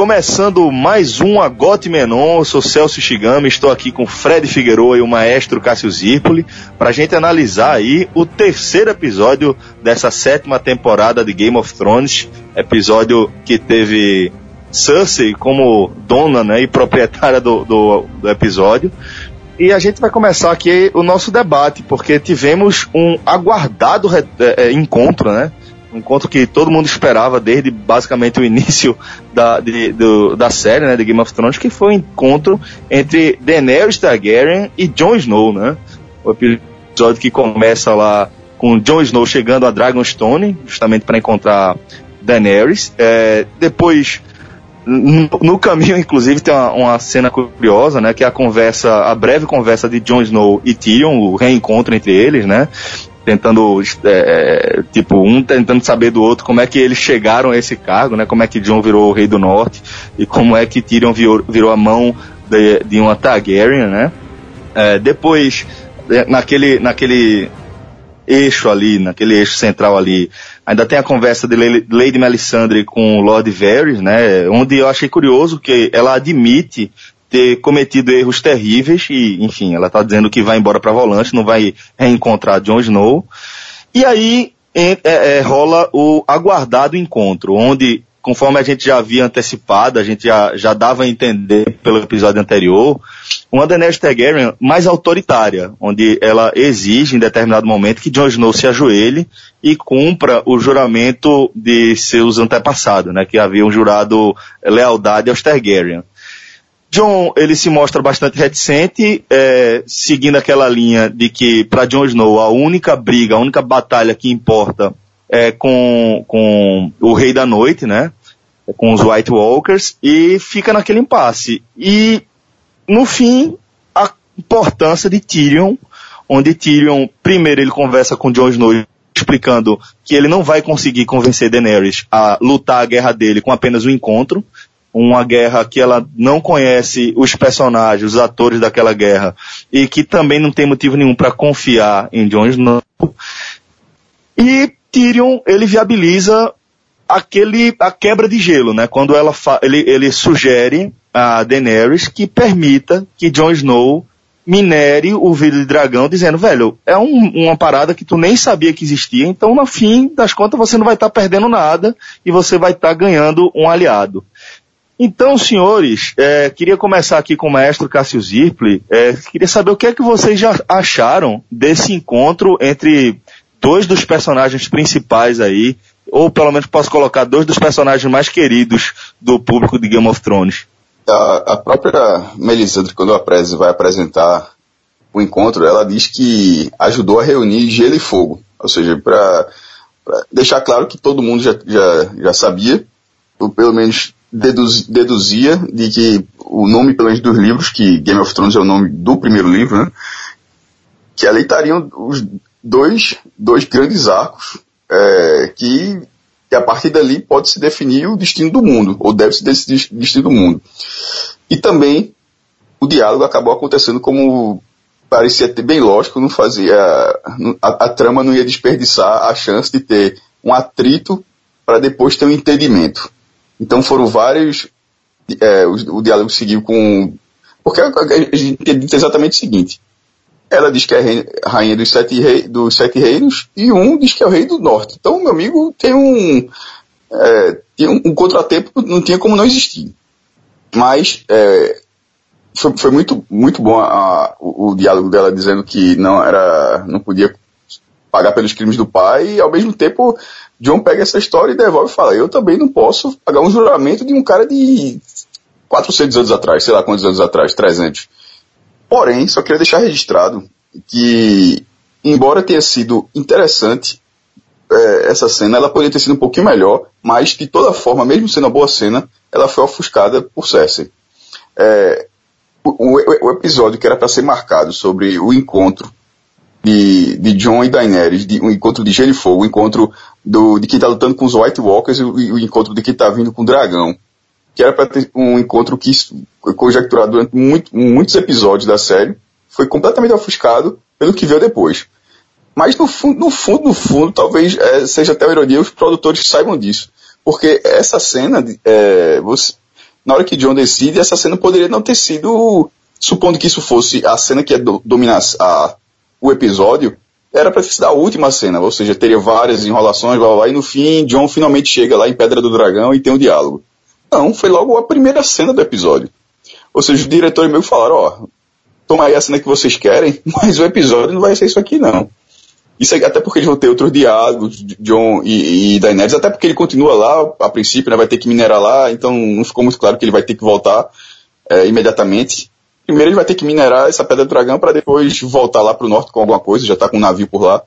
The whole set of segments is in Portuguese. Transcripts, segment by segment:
começando mais um Agote Menon, eu sou Celso Shigami, estou aqui com Fred Figueroa e o maestro Cássio Zirpoli, para a gente analisar aí o terceiro episódio dessa sétima temporada de Game of Thrones, episódio que teve Cersei como dona né, e proprietária do, do, do episódio. E a gente vai começar aqui o nosso debate, porque tivemos um aguardado é, encontro, né? Um encontro que todo mundo esperava desde basicamente o início da, de, do, da série, né, de Game of Thrones, que foi o um encontro entre Daenerys Targaryen e Jon Snow, né? O episódio que começa lá com Jon Snow chegando a Dragonstone, justamente para encontrar Daenerys. É, depois, no, no, caminho, inclusive, tem uma, uma, cena curiosa, né? Que é a conversa, a breve conversa de Jon Snow e Tyrion, o reencontro entre eles, né? Tentando, é, tipo, um tentando saber do outro como é que eles chegaram a esse cargo, né? Como é que John virou o rei do norte e como é que Tyrion virou, virou a mão de, de uma Targaryen, né? É, depois, é, naquele, naquele eixo ali, naquele eixo central ali, ainda tem a conversa de Lady Melisandre com Lord Varys, né? Onde eu achei curioso que ela admite ter cometido erros terríveis e, enfim, ela está dizendo que vai embora para volante, não vai reencontrar Jon Snow. E aí é, é, rola o aguardado encontro, onde, conforme a gente já havia antecipado, a gente já, já dava a entender pelo episódio anterior, uma Daenerys Targaryen mais autoritária, onde ela exige em determinado momento que Jon Snow se ajoelhe e cumpra o juramento de seus antepassados, né, que haviam jurado lealdade aos Targaryen. John, ele se mostra bastante reticente, é, seguindo aquela linha de que para Jon Snow a única briga, a única batalha que importa é com, com o Rei da Noite, né? Com os White Walkers, e fica naquele impasse. E, no fim, a importância de Tyrion, onde Tyrion, primeiro ele conversa com Jon Snow explicando que ele não vai conseguir convencer Daenerys a lutar a guerra dele com apenas um encontro, uma guerra que ela não conhece os personagens, os atores daquela guerra, e que também não tem motivo nenhum para confiar em Jon Snow. E Tyrion, ele viabiliza aquele, a quebra de gelo, né? Quando ela ele, ele sugere a Daenerys que permita que Jon Snow minere o vidro de dragão, dizendo, velho, é um, uma parada que tu nem sabia que existia, então no fim das contas você não vai estar tá perdendo nada e você vai estar tá ganhando um aliado. Então, senhores, é, queria começar aqui com o maestro Cássio Zirpli. É, queria saber o que é que vocês já acharam desse encontro entre dois dos personagens principais aí, ou pelo menos posso colocar dois dos personagens mais queridos do público de Game of Thrones. A, a própria Melisandre, quando vai apresentar o encontro, ela diz que ajudou a reunir gelo e fogo. Ou seja, para deixar claro que todo mundo já, já, já sabia, ou pelo menos deduz, deduzia de que o nome, pelo menos dos livros, que Game of Thrones é o nome do primeiro livro, né? Que ali estariam os dois, dois grandes arcos é, que, a partir dali pode se definir o destino do mundo, ou deve se decidir o destino do mundo. E também o diálogo acabou acontecendo como parecia ter bem lógico, não fazia. A, a trama não ia desperdiçar a chance de ter um atrito para depois ter um entendimento. Então foram vários. É, o, o, diálogo seguiu com. Porque a, gente diz exatamente o seguinte: ela diz que é rainha dos sete, rei, dos sete reinos e um diz que é o rei do norte. Então, meu amigo, tem um. É, tem um, um, contratempo, não tinha como não existir. Mas é, foi, foi, muito, muito bom a, a, o, o, diálogo dela dizendo que não era. não podia pagar pelos crimes do pai e ao mesmo tempo John pega essa história e devolve e fala: Eu também não posso pagar um juramento de um cara de 400 anos atrás, sei lá quantos anos atrás, 300. Porém, só queria deixar registrado que, embora tenha sido interessante é, essa cena, ela poderia ter sido um pouquinho melhor, mas de toda forma, mesmo sendo uma boa cena, ela foi ofuscada por Cersei. É, o, o, o, episódio que era para ser marcado sobre o encontro de, de John e Daenerys, de, um encontro de gelo e fogo, um encontro do, de quem está lutando com os White Walkers e o, e o encontro de quem está vindo com o dragão. Que era para ter um encontro que foi conjecturado durante muito, muitos episódios da série, foi completamente ofuscado pelo que veio depois. Mas no fundo, no fundo, no fundo, talvez é, seja até uma ironia, os produtores saibam disso. Porque essa cena, é, você, na hora que John decide, essa cena poderia não ter sido, supondo que isso fosse a cena que ia dominar a, o episódio, era para ter sido a última cena, ou seja, teria várias enrolações, blá, blá, blá, e no fim, John finalmente chega lá em Pedra do Dragão e tem um diálogo. Não, foi logo a primeira cena do episódio. Ou seja, os diretores meio falaram, ó, toma aí a cena que vocês querem, mas o episódio não vai ser isso aqui não. Isso é, até porque eles vão ter outros diálogos, John e, e Daenerys, até porque ele continua lá, a princípio, né, vai ter que minerar lá, então não ficou muito claro que ele vai ter que voltar é, imediatamente. Primeiro ele vai ter que minerar essa Pedra do Dragão para depois voltar lá para o norte com alguma coisa, já está com um navio por lá.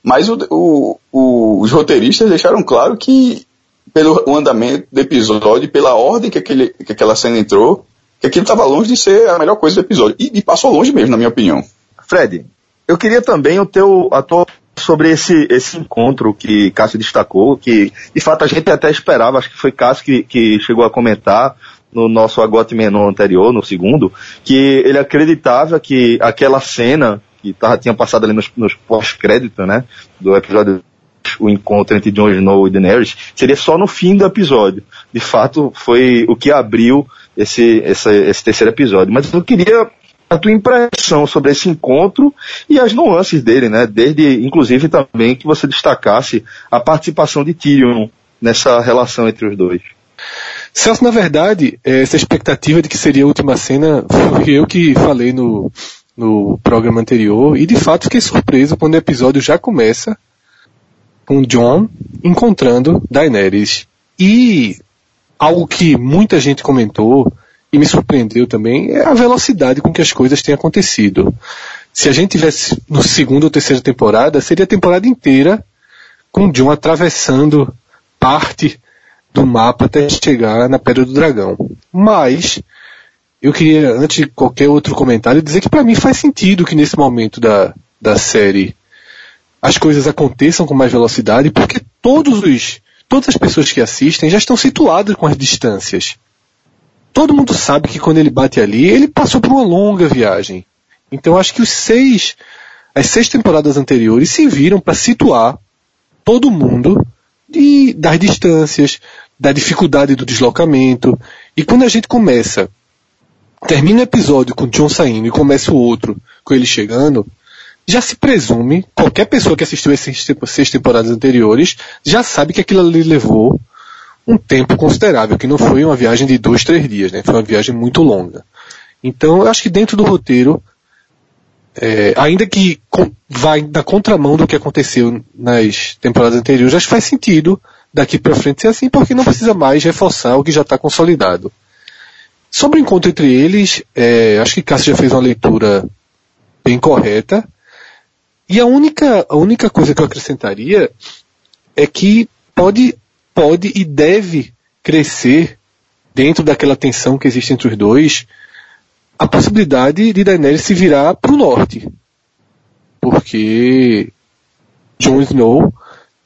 Mas o, o, o, os roteiristas deixaram claro que, pelo andamento do episódio, pela ordem que, aquele, que aquela cena entrou, que aquilo estava longe de ser a melhor coisa do episódio. E, e, passou longe mesmo, na minha opinião. Fred, eu queria também o teu, a tua sobre esse, esse encontro que Cássio destacou, que de fato a gente até esperava, acho que foi Cássio que, que chegou a comentar no nosso Agote Menon anterior, no segundo, que ele acreditava que aquela cena que tava, tinha passado ali nos, nos pós-créditos, né, do episódio o encontro entre Jon Snow e Daenerys seria só no fim do episódio. De fato, foi o que abriu esse, esse terceiro episódio. Mas eu queria a tua impressão sobre esse encontro e as nuances dele, né? Desde, inclusive, também que você destacasse a participação de Tyrion nessa relação entre os dois. Celso, na verdade, essa expectativa de que seria a última cena foi eu que falei no, no programa anterior e de fato fiquei surpreso quando o episódio já começa com John encontrando Daenerys. E algo que muita gente comentou e me surpreendeu também é a velocidade com que as coisas têm acontecido. Se a gente tivesse no segundo ou terceira temporada, seria a temporada inteira com John atravessando parte do mapa até chegar na Pedra do Dragão. Mas, eu queria, antes de qualquer outro comentário, dizer que para mim faz sentido que nesse momento da, da série as coisas aconteçam com mais velocidade, porque todos os, todas as pessoas que assistem já estão situadas com as distâncias. Todo mundo sabe que quando ele bate ali, ele passou por uma longa viagem. Então acho que os seis, as seis temporadas anteriores se viram para situar todo mundo de, das distâncias, da dificuldade do deslocamento. E quando a gente começa, termina o episódio com o John saindo e começa o outro com ele chegando, já se presume, qualquer pessoa que assistiu essas seis temporadas anteriores, já sabe que aquilo ali levou um tempo considerável, que não foi uma viagem de dois, três dias, né? Foi uma viagem muito longa. Então, eu acho que dentro do roteiro, é, ainda que com, vai na contramão do que aconteceu nas temporadas anteriores, acho que faz sentido daqui para frente ser assim, porque não precisa mais reforçar o que já está consolidado. Sobre o encontro entre eles, é, acho que Cássio já fez uma leitura bem correta. E a única, a única coisa que eu acrescentaria é que pode, pode e deve crescer dentro daquela tensão que existe entre os dois a possibilidade de Daenerys se virar para o norte. Porque Jon Snow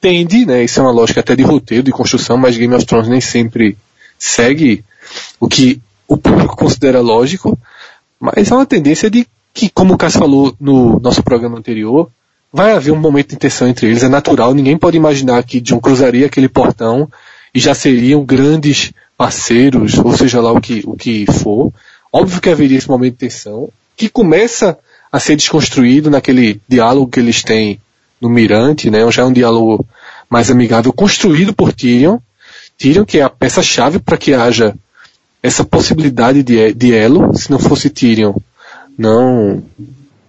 tende, né, isso é uma lógica até de roteiro, de construção, mas Game of Thrones nem sempre segue o que o público considera lógico, mas é uma tendência de que, como o Cássio falou no nosso programa anterior, vai haver um momento de tensão entre eles, é natural, ninguém pode imaginar que John cruzaria aquele portão e já seriam grandes parceiros, ou seja lá o que, o que for. Óbvio que haveria esse momento de tensão, que começa a ser desconstruído naquele diálogo que eles têm no Mirante, né? Já é um diálogo mais amigável, construído por Tyrion. Tyrion, que é a peça-chave para que haja essa possibilidade de, de elo. Se não fosse Tyrion, não,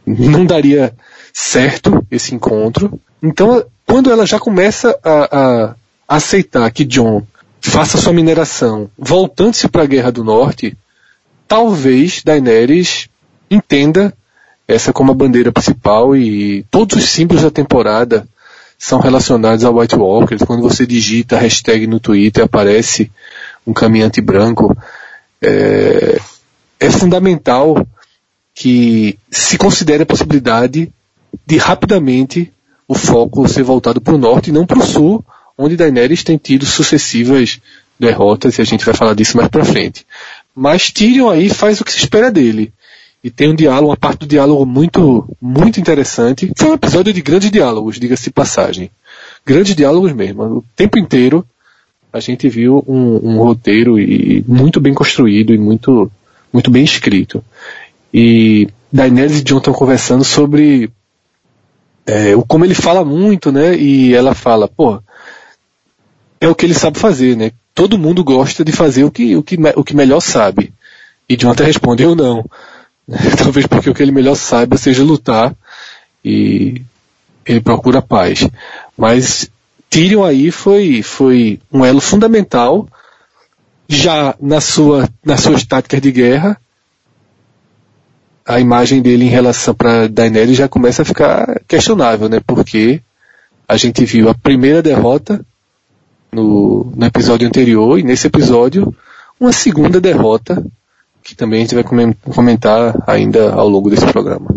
não daria certo esse encontro. Então, quando ela já começa a, a aceitar que John faça sua mineração voltando-se para a Guerra do Norte, talvez Daenerys entenda essa como a bandeira principal e todos os símbolos da temporada são relacionados a White Walkers. Quando você digita hashtag no Twitter aparece um caminhante branco. É, é fundamental que se considere a possibilidade de rapidamente o foco ser voltado para o norte e não para o sul, onde Daenerys tem tido sucessivas derrotas e a gente vai falar disso mais para frente. Mas Tyrion aí faz o que se espera dele. E tem um diálogo, uma parte do diálogo muito, muito interessante. Foi um episódio de grandes diálogos, diga-se passagem. Grandes diálogos mesmo. O tempo inteiro a gente viu um, um roteiro e muito bem construído e muito, muito bem escrito. E Daenerys e John estão conversando sobre é, como ele fala muito, né? E ela fala, pô, é o que ele sabe fazer, né? Todo mundo gosta de fazer o que, o que, o que melhor sabe. E Jonathan responde, eu não. Talvez porque o que ele melhor saiba seja lutar e ele procura paz. Mas Tyrion aí foi, foi um elo fundamental já na sua, nas suas táticas de guerra. A imagem dele em relação para Daenerys já começa a ficar questionável, né? Porque a gente viu a primeira derrota no, no episódio anterior e nesse episódio uma segunda derrota que também a gente vai comentar ainda ao longo desse programa.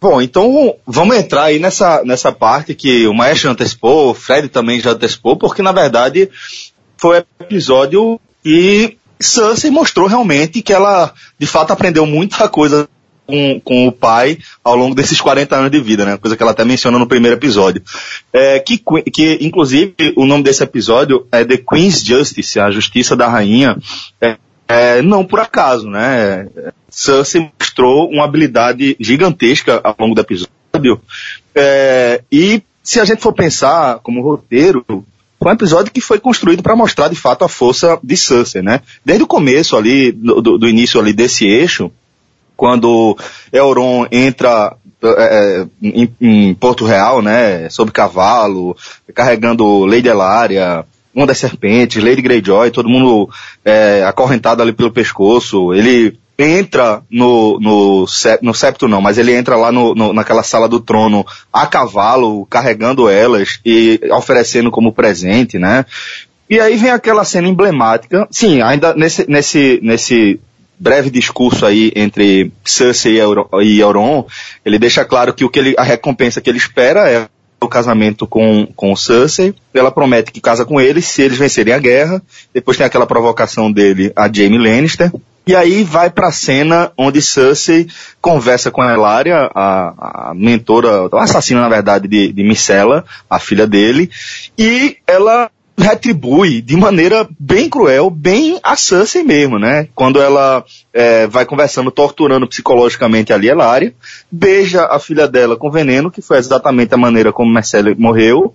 Bom, então vamos entrar aí nessa, nessa parte que o Maestro antecipou, o Fred também já antecipou, porque na verdade foi um episódio que Cersei mostrou realmente que ela de fato aprendeu muita coisa com, com o pai ao longo desses 40 anos de vida, né? Coisa que ela até menciona no primeiro episódio. É, que, que, inclusive, o nome desse episódio é The Queen's Justice, a Justiça da Rainha. É, é, não por acaso, né? Cersei mostrou uma habilidade gigantesca ao longo do episódio. É, e se a gente for pensar como roteiro, foi um episódio que foi construído para mostrar de fato a força de Cersei, né? Desde o começo ali, do, do início ali desse eixo, quando Euron entra é, é, em, em, Porto Real, né, sob cavalo, carregando Lady Elaria, uma das serpentes, Lady Greyjoy, todo mundo é, acorrentado ali pelo pescoço, ele entra no, no, no septo não, mas ele entra lá no, no, naquela sala do trono a cavalo, carregando elas e oferecendo como presente, né? E aí vem aquela cena emblemática, sim, ainda nesse, nesse, nesse breve discurso aí entre Cersei e Euron, ele deixa claro que o que ele, a recompensa que ele espera é o casamento com, com Cersei. Ela promete que casa com ele se eles vencerem a guerra. Depois tem aquela provocação dele a Jaime Lannister. E aí vai pra cena onde Cersei conversa com a Elaria, a, a mentora, a assassina na verdade de, de Micela, a filha dele, e ela retribui de maneira bem cruel, bem a Cersei mesmo, né? Quando ela é, vai conversando, torturando psicologicamente a Elaria, beija a filha dela com veneno, que foi exatamente a maneira como Marcelle morreu,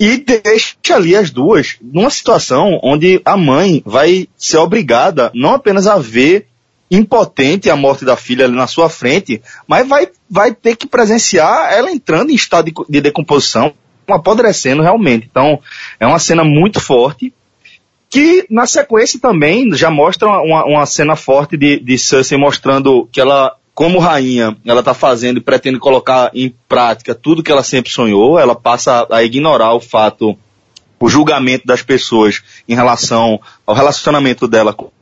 e deixa ali as duas numa situação onde a mãe vai ser obrigada não apenas a ver impotente a morte da filha ali na sua frente, mas vai, vai ter que presenciar ela entrando em estado de, de decomposição, apodrecendo realmente. Então, é uma cena muito forte, que na sequência também já mostra uma, uma cena forte de, de Cersei mostrando que ela, como rainha, ela está fazendo e pretende colocar em prática tudo que ela sempre sonhou, ela passa a ignorar o fato, o julgamento das pessoas em relação ao relacionamento dela com o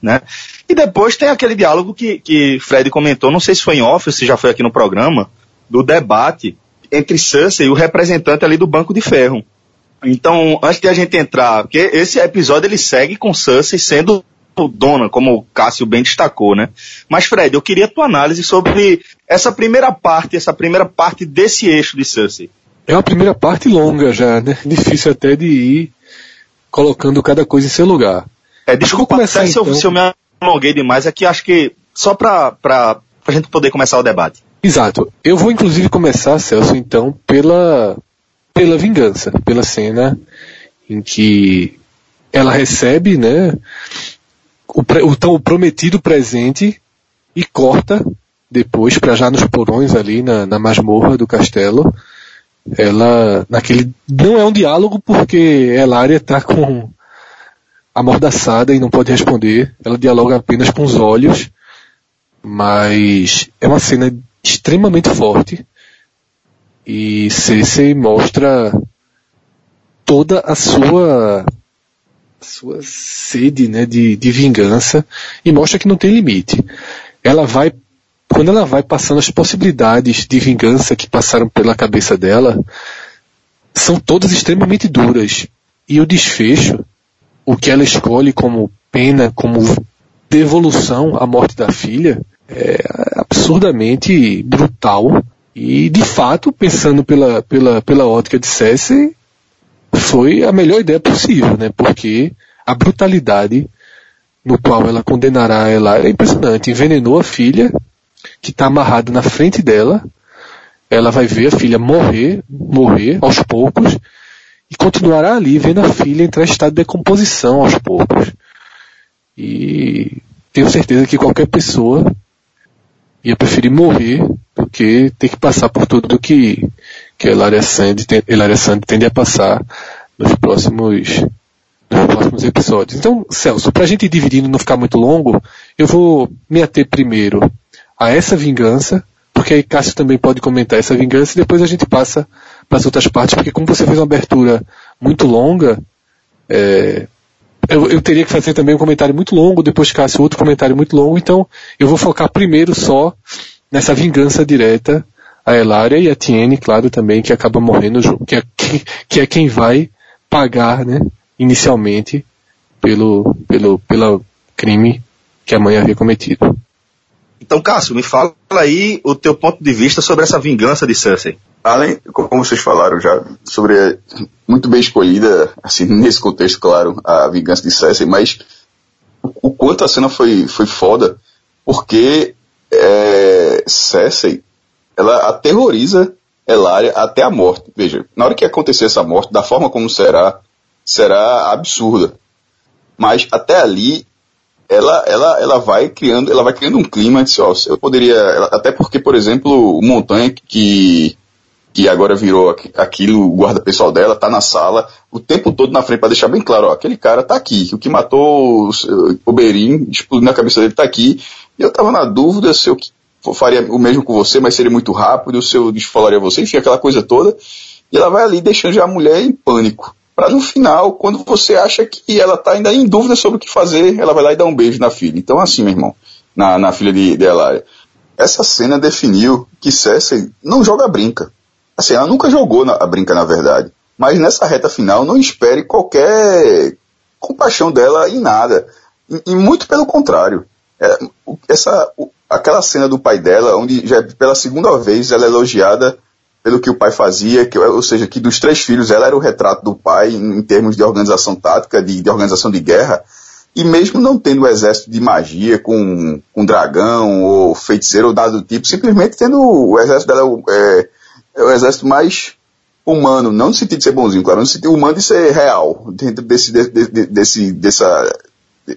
né? E depois tem aquele diálogo que, que Fred comentou, não sei se foi em off se já foi aqui no programa, do debate entre Cersei e o representante ali do Banco de Ferro. Então, antes de a gente entrar, porque esse episódio ele segue com Cersei sendo dona, como o Cássio bem destacou, né? Mas Fred, eu queria a tua análise sobre essa primeira parte, essa primeira parte desse eixo de Cersei. É uma primeira parte longa já, né? Difícil até de ir colocando cada coisa em seu lugar. É, desculpa começar, até então. se, eu, se eu me alonguei demais, é que acho que só para a gente poder começar o debate. Exato. Eu vou inclusive começar, Celso, então, pela, pela vingança, pela cena em que ela recebe, né, o, o tão prometido presente e corta depois para já nos porões ali na, na masmorra do castelo. Ela, naquele, não é um diálogo porque Elaria está com amordaçada e não pode responder. Ela dialoga apenas com os olhos, mas é uma cena extremamente forte e Cersei mostra toda a sua sua sede né, de, de vingança e mostra que não tem limite. Ela vai quando ela vai passando as possibilidades de vingança que passaram pela cabeça dela, são todas extremamente duras. E o desfecho, o que ela escolhe como pena, como devolução à morte da filha, é absurdamente brutal. E, de fato, pensando pela, pela, pela ótica de Cersei, foi a melhor ideia possível, né? Porque a brutalidade no qual ela condenará ela é impressionante. Envenenou a filha, que está amarrada na frente dela. Ela vai ver a filha morrer, morrer aos poucos, e continuará ali vendo a filha entrar em estado de decomposição aos poucos. E tenho certeza que qualquer pessoa ia preferir morrer do que ter que passar por tudo que, que a Hilaria Sandy, Hilaria Sandy tende a passar nos próximos nos próximos episódios. Então, Celso, para a gente ir dividindo não ficar muito longo, eu vou me ater primeiro a essa vingança, porque aí Cássio também pode comentar essa vingança e depois a gente passa para as outras partes, porque como você fez uma abertura muito longa, é, eu, eu, teria que fazer também um comentário muito longo, depois Cássio outro comentário muito longo, então eu vou focar primeiro só nessa vingança direta a Elária e a Tiene, claro, também, que acaba morrendo, que é, que é quem vai pagar, né, inicialmente pelo, pelo, pelo crime que a mãe havia cometido. Então, Cássio, me fala aí o teu ponto de vista sobre essa vingança de Cersei. Além, como vocês falaram já, sobre muito bem escolhida, assim, nesse contexto, claro, a vingança de Cersei, mas o, quanto a cena foi, foi foda, porque é, ela aterroriza Elária até a morte. Veja, na hora que acontecer essa morte, da forma como será, será absurda. Mas até ali, ela, ela, ela vai criando, ela vai criando um clima de, ó, eu poderia, até porque, por exemplo, o Montanha, que, que agora virou aquilo, o guarda pessoal dela, tá na sala, o tempo todo na frente, para deixar bem claro, ó, aquele cara tá aqui, o que matou o Berim, explodindo na cabeça dele, tá aqui, e eu tava na dúvida se eu faria o mesmo com você, mas seria muito rápido, se eu desfalaria você, enfim, aquela coisa toda, e ela vai ali deixando já a mulher em pânico para no final, quando você acha que ela está ainda em dúvida sobre o que fazer, ela vai lá e dá um beijo na filha. Então, assim, meu irmão, na, na filha de, de Elaria. Essa cena definiu que Cersei não joga brinca. Assim, ela nunca jogou na, a brinca, na verdade. Mas nessa reta final, não espere qualquer compaixão dela em nada. E, e muito pelo contrário. É, essa, aquela cena do pai dela, onde já pela segunda vez ela é elogiada pelo que o pai fazia, que, ou seja, que dos três filhos ela era o retrato do pai em, em termos de organização tática, de, de, organização de guerra, e mesmo não tendo o exército de magia com, com dragão ou feiticeiro ou dado do tipo, simplesmente tendo o exército dela é, é o exército mais humano, não no sentido de ser bonzinho, claro, no sentido humano de ser real, dentro desse, de, de, desse, dessa,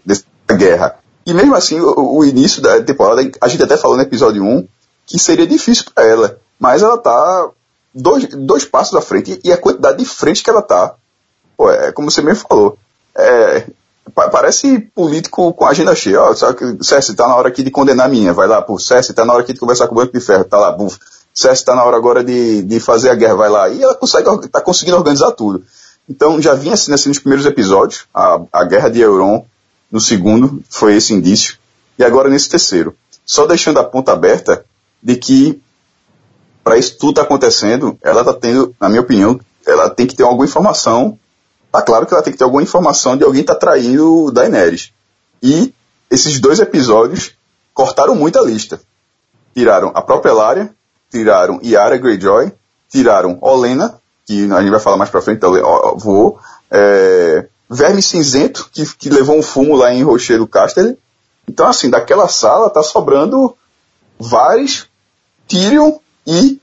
dessa guerra. E mesmo assim, o, o, início da temporada, a gente até falou no episódio 1 que seria difícil para ela, mas ela tá dois, dois passos à frente e a quantidade de frente que ela tá, pô, é como você mesmo falou, é, parece político com agenda cheia. Ó, que César tá na hora aqui de condenar a minha, vai lá, pô, César tá na hora aqui de conversar com o Banco de Ferro, tá lá, buf. César tá na hora agora de, de fazer a guerra, vai lá. E ela consegue, tá conseguindo organizar tudo. Então já vinha assim, assim nos primeiros episódios, a, a guerra de Euron, no segundo, foi esse indício. E agora nesse terceiro. Só deixando a ponta aberta de que para isso tudo tá acontecendo, ela tá tendo, na minha opinião, ela tem que ter alguma informação. Tá claro que ela tem que ter alguma informação de alguém tá traindo Daenerys. E esses dois episódios cortaram muito a lista. Tiraram a própria Elaria, tiraram Yara Greyjoy, tiraram Olena, que a gente vai falar mais pra frente, então vou. É, Verme Cinzento, que, que levou um fumo lá em Rochedo Casterly. Então, assim, daquela sala tá sobrando vários Tyrion e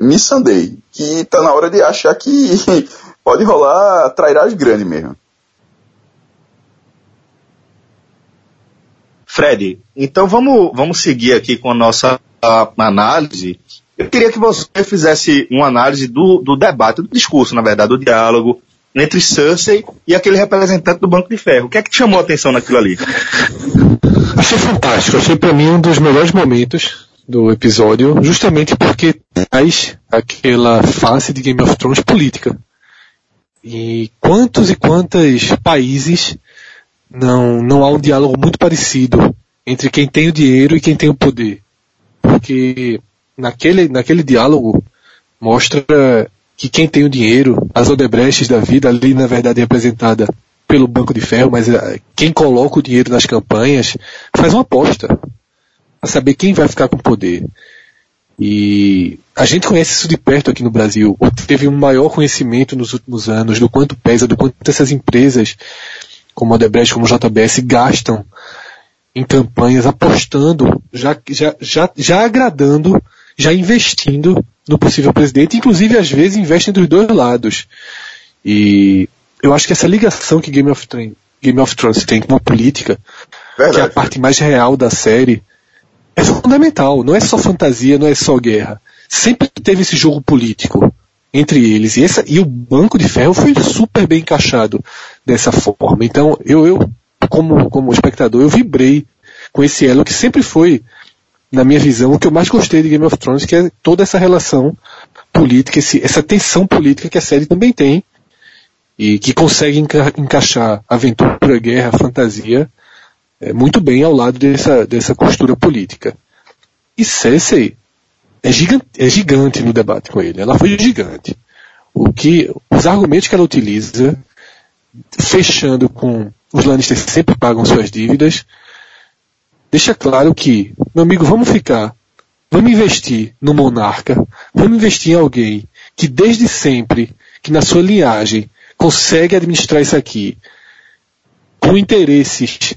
Missandei, que tá na hora de achar que pode rolar trairagem grande mesmo. Fred, então vamos, vamos seguir aqui com a nossa a, análise. Eu queria que você fizesse uma análise do, do debate, do discurso, na verdade, do diálogo entre Cersei e aquele representante do Banco de Ferro. O que é que te chamou a atenção naquilo ali? Achei fantástico, achei para mim um dos melhores momentos do episódio, justamente porque traz aquela face de Game of Thrones política. E quantos e quantos países não, não há um diálogo muito parecido entre quem tem o dinheiro e quem tem o poder. Porque naquele, naquele diálogo mostra que quem tem o dinheiro, as Odebrechts da vida, ali na verdade representada pelo Banco de Ferro, mas eh, quem coloca o dinheiro nas campanhas, faz uma aposta a saber quem vai ficar com o poder. E a gente conhece isso de perto aqui no Brasil, teve um maior conhecimento nos últimos anos do quanto pesa, do quanto essas empresas, como a Odebrecht, como a JBS, gastam em campanhas, apostando, já, já, já, já agradando, já investindo no possível presidente, inclusive às vezes investem dos dois lados. E eu acho que essa ligação que Game of, Thrones, Game of Thrones tem com a política, Verdade. que é a parte mais real da série, é fundamental. Não é só fantasia, não é só guerra. Sempre teve esse jogo político entre eles. E, essa, e o Banco de Ferro foi super bem encaixado dessa forma. Então, eu, eu como, como espectador, eu vibrei com esse elo que sempre foi, na minha visão, o que eu mais gostei de Game of Thrones, que é toda essa relação política, esse, essa tensão política que a série também tem, e que consegue enca encaixar aventura, guerra, fantasia é, muito bem ao lado dessa, dessa costura política. E Cersei é gigante, é gigante no debate com ele. Ela foi gigante. O que, os argumentos que ela utiliza, fechando com os Lannisters sempre pagam suas dívidas, deixa claro que, meu amigo, vamos ficar, vamos investir no monarca, vamos investir em alguém que desde sempre, que na sua linhagem, consegue administrar isso aqui com interesses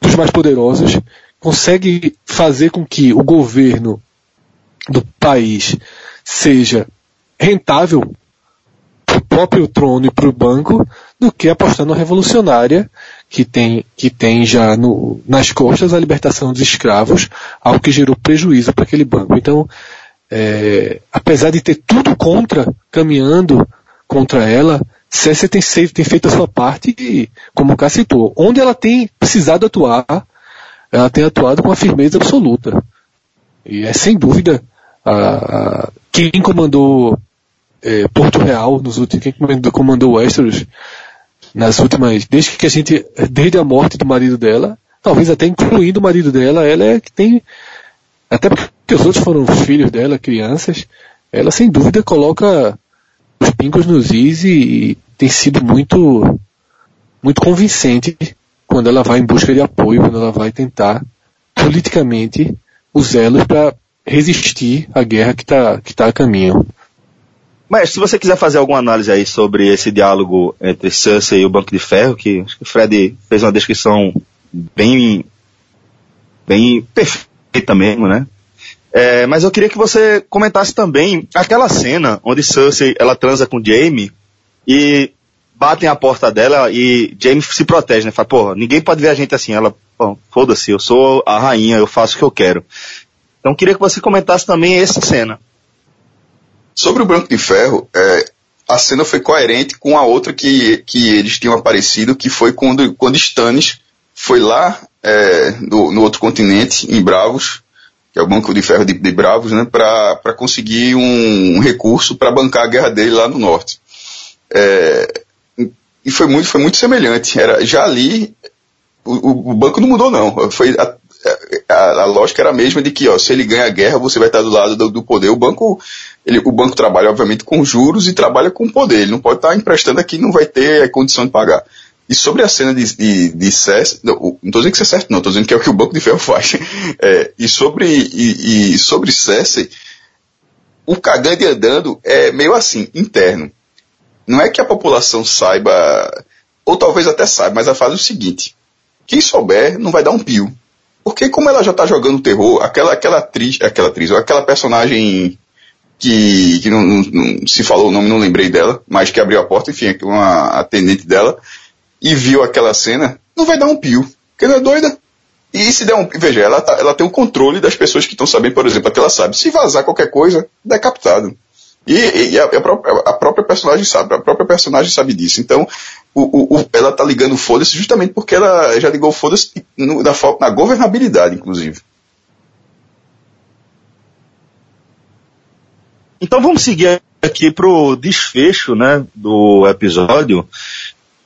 dos mais poderosos, consegue fazer com que o governo do país seja rentável para o próprio trono e para o banco do que apostar na revolucionária que tem, que tem já no, nas costas a libertação dos escravos, algo que gerou prejuízo para aquele banco. Então, é, apesar de ter tudo contra, caminhando contra ela, César tem, tem feito a sua parte e, como o Cá citou, onde ela tem precisado atuar, ela tem atuado com a firmeza absoluta. E é sem dúvida a, a quem comandou é, Porto Real nos últimos, quem comandou, comandou Westeros nas últimas, desde que a gente, desde a morte do marido dela, talvez até incluindo o marido dela, ela é que tem, até porque os outros foram filhos dela, crianças, ela sem dúvida coloca os pingos nos is e, e tem sido muito, muito convincente quando ela vai em busca de apoio, quando ela vai tentar politicamente os elos para resistir à guerra que está que tá a caminho. Mas se você quiser fazer alguma análise aí sobre esse diálogo entre Cersei e o Banco de Ferro, que o Fred fez uma descrição bem, bem perfeita mesmo, né? É, mas eu queria que você comentasse também aquela cena onde Cersei ela transa com Jaime e batem a porta dela e Jaime se protege, né? Fala, porra, ninguém pode ver a gente assim. Ela, foda-se, eu sou a rainha, eu faço o que eu quero. Então queria que você comentasse também essa cena. Sobre o Branco de Ferro, é, a cena foi coerente com a outra que, que eles tinham aparecido, que foi quando, quando Stannis foi lá é, no, no, outro continente, em Bravos, que é o Banco de Ferro de, de Bravos, né, para conseguir um, recurso para bancar a guerra dele lá no norte. É, e foi muito, foi muito semelhante. Era, já ali, o, o, banco não mudou não. Foi a, a, lógica era a mesma de que, ó, se ele ganha a guerra, você vai estar do lado do, do poder. O banco, ele, o banco trabalha, obviamente, com juros e trabalha com poder. Ele não pode estar emprestando aqui não vai ter a condição de pagar. E sobre a cena de, de, de não, estou dizendo que isso é certo, não, estou dizendo que é o que o Banco de Ferro faz. É, e sobre, e, e sobre Cersei, o cagando e andando é meio assim, interno. Não é que a população saiba, ou talvez até saiba, mas ela faz o seguinte: quem souber não vai dar um pio. Porque como ela já está jogando terror, aquela, aquela atriz, aquela atriz, aquela personagem que, que não, não, não, se falou o nome, não lembrei dela, mas que abriu a porta, enfim, uma atendente dela, e viu aquela cena, não vai dar um pio. Porque ela é doida. E se der um. Veja, ela, tá, ela tem o controle das pessoas que estão sabendo, por exemplo, que ela sabe, se vazar qualquer coisa, decapitado. E, e a, a, própria, a, própria, personagem sabe, a própria personagem sabe disso. Então, o, o, ela tá ligando foda-se justamente porque ela já ligou foda-se na, na governabilidade, inclusive. Então vamos seguir aqui pro desfecho, né, do episódio,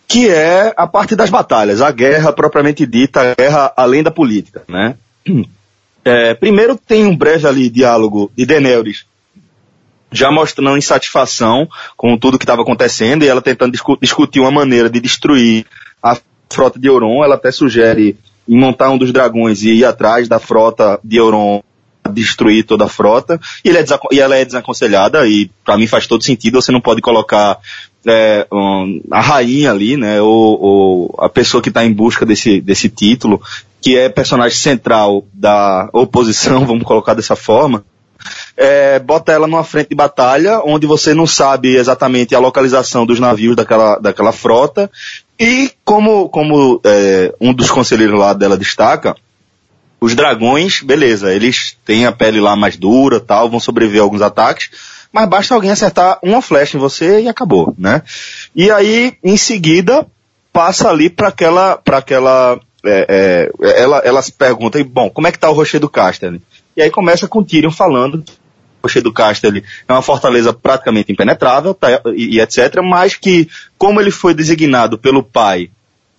que é a parte das batalhas, a guerra propriamente dita, a guerra além da política, né. É, primeiro tem um breve ali diálogo de Daenerys já mostrando insatisfação com tudo que estava acontecendo e ela tentando discu discutir uma maneira de destruir a frota de Euron. Ela até sugere montar um dos dragões e ir atrás da frota de Euron destruir toda a frota, e, é e, ela é desaconselhada, e para mim faz todo sentido, você não pode colocar é, um, a rainha ali, né, ou, ou a pessoa que está em busca desse, desse título, que é personagem central da oposição, vamos colocar dessa forma, é, bota ela numa frente de batalha, onde você não sabe exatamente a localização dos navios daquela, daquela frota, e como, como é, um dos conselheiros lá dela destaca, os dragões, beleza, eles têm a pele lá mais dura tal, vão sobreviver a alguns ataques, mas basta alguém acertar uma flecha em você e acabou, né? E aí, em seguida, passa ali para aquela, para aquela, é, é, ela, ela se pergunta, bom, como é que tá o Rocher do Casterly? E aí começa com Tyrion falando Rocher do Casterly é uma fortaleza praticamente impenetrável, tá, e, e etc, mas que, como ele foi designado pelo pai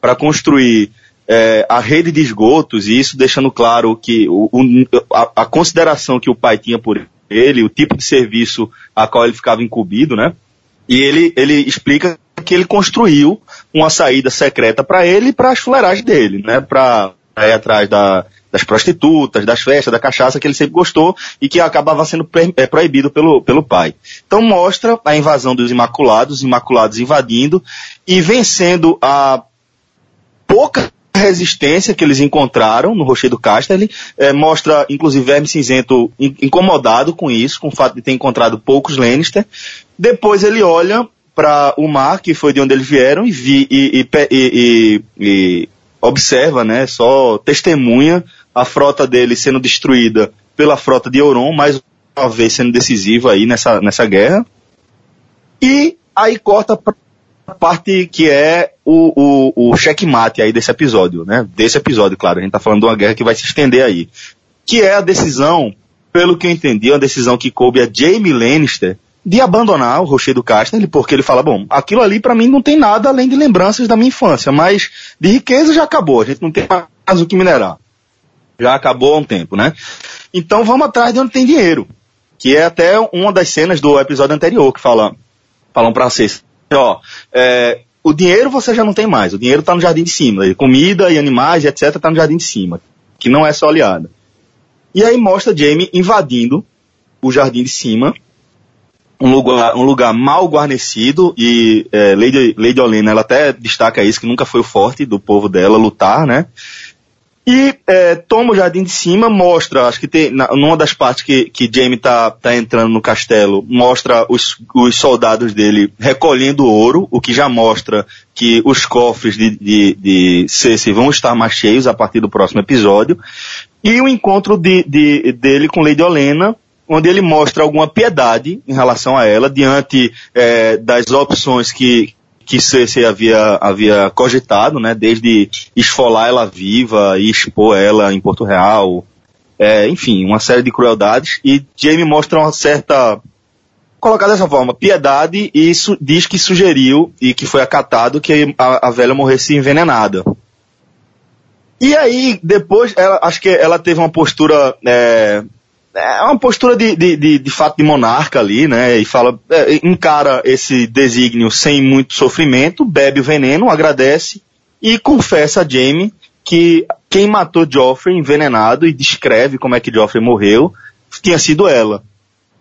para construir é, a rede de esgotos, e isso deixando claro que o, o, a, a, consideração que o pai tinha por ele, o tipo de serviço a qual ele ficava incumbido, né? E ele, ele explica que ele construiu uma saída secreta para ele e para as fuleiragens dele, né? Para ir atrás da, das prostitutas, das festas, da cachaça que ele sempre gostou e que acabava sendo é, proibido pelo, pelo pai. Então mostra a invasão dos Imaculados, os Imaculados invadindo e vencendo a pouca resistência que eles encontraram no Rochedo Casterly, é, mostra inclusive Verme Cinzento incomodado com isso, com o fato de ter encontrado poucos Lannister. Depois ele olha para o mar, que foi de onde eles vieram, e, vi, e, e, e, observa, né, só testemunha a frota dele sendo destruída pela frota de Euron, mais uma vez sendo decisiva aí nessa, nessa guerra. E aí corta a parte que é o, o, o checkmate aí desse episódio, né? Desse episódio, claro. A gente tá falando de uma guerra que vai se estender aí. Que é a decisão, pelo que eu entendi, uma decisão que coube a Jamie Lannister de abandonar o Rocher do Casterly, porque ele fala, bom, aquilo ali para mim não tem nada além de lembranças da minha infância, mas de riqueza já acabou, a gente não tem mais o que minerar. Já acabou há um tempo, né? Então vamos atrás de onde tem dinheiro. Que é até uma das cenas do episódio anterior que fala, falam pra vocês, ó, é, o dinheiro você já não tem mais, o dinheiro está no jardim de cima, comida e animais e etc está no jardim de cima, que não é só aliada. E aí mostra Jamie invadindo o jardim de cima, um lugar, um lugar mal guarnecido e é, Lady, Lady Olena, ela até destaca isso, que nunca foi o forte do povo dela lutar, né? E é, toma o jardim de cima, mostra, acho que tem, na, numa das partes que, que Jamie tá, tá entrando no castelo, mostra os, os soldados dele recolhendo ouro, o que já mostra que os cofres de, de, de Cersei vão estar mais cheios a partir do próximo episódio. E o encontro de, de, dele com Lady Olena, onde ele mostra alguma piedade em relação a ela, diante é, das opções que, que Cersei havia, havia cogitado, né, desde esfolar ela viva e expor ela em Porto Real, é, enfim, uma série de crueldades, e Jaime mostra uma certa, colocar dessa forma, piedade, e isso diz que sugeriu, e que foi acatado, que a, a velha morresse envenenada. E aí, depois, ela, acho que ela teve uma postura é, é uma postura de, de, de, de, fato de monarca ali, né? E fala, é, encara esse desígnio sem muito sofrimento, bebe o veneno, agradece e confessa a Jaime que quem matou Joffrey envenenado e descreve como é que Joffrey morreu tinha sido ela.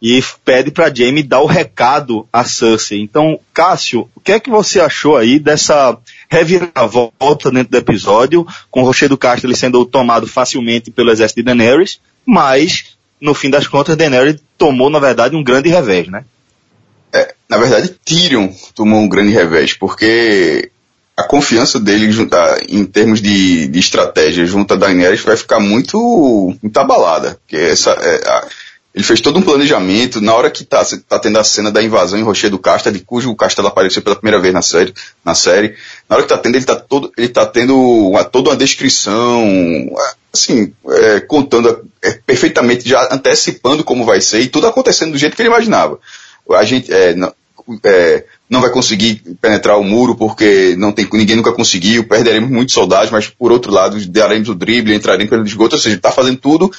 E pede para Jaime dar o recado a Cersei. Então, Cássio, o que é que você achou aí dessa reviravolta dentro do episódio, com o Rochedo Castro ele sendo tomado facilmente pelo exército de Daenerys, mas no fim das contas, Daenerys tomou, na verdade, um grande revés, né? É, na verdade, Tyrion tomou um grande revés, porque a confiança dele em termos de, de estratégia junto a Daenerys vai ficar muito, muito abalada. Porque essa, é, a, ele fez todo um planejamento, na hora que tá, tá tendo a cena da invasão em Rocher do Castelo, de cujo castelo apareceu pela primeira vez na série, na série, na hora que tá tendo, ele tá todo, ele tá tendo uma, toda uma descrição, assim, é, contando perfeitamente, já antecipando como vai ser e tudo acontecendo do jeito que ele imaginava. A gente é, não, é, não vai conseguir penetrar o muro porque não tem, ninguém nunca conseguiu, perderemos muitos soldados, mas por outro lado daremos o drible, entraremos pelo esgoto, ou seja, está fazendo tudo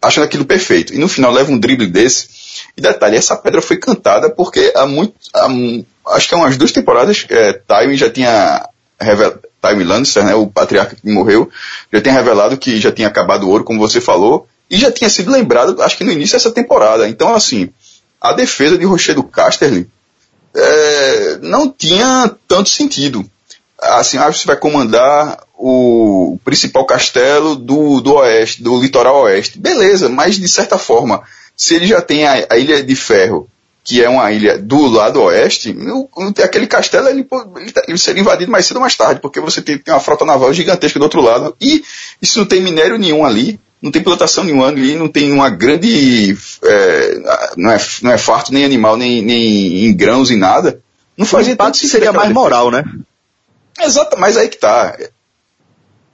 achando aquilo perfeito. E no final leva um drible desse. E detalhe, essa pedra foi cantada porque há muito, há, acho que há umas duas temporadas, é, Time já tinha revelado, Time Lannister, né, o patriarca que morreu, já tinha revelado que já tinha acabado o ouro, como você falou, e já tinha sido lembrado, acho que no início dessa temporada. Então, assim, a defesa de Rochedo Casterly é, não tinha tanto sentido. Assim, ah, você vai comandar o principal castelo do, do oeste, do litoral oeste. Beleza, mas de certa forma, se ele já tem a, a Ilha de Ferro, que é uma ilha do lado oeste, no, aquele castelo ele, ele, tá, ele seria invadido mais cedo ou mais tarde, porque você tem, tem uma frota naval gigantesca do outro lado, e isso não tem minério nenhum ali, não tem plantação nenhuma ali, não tem uma grande. É, não, é, não é farto nem animal, nem, nem em grãos e nada. Não fazia tanto sentido. Seria mais moral, né? Exato, mas aí que tá.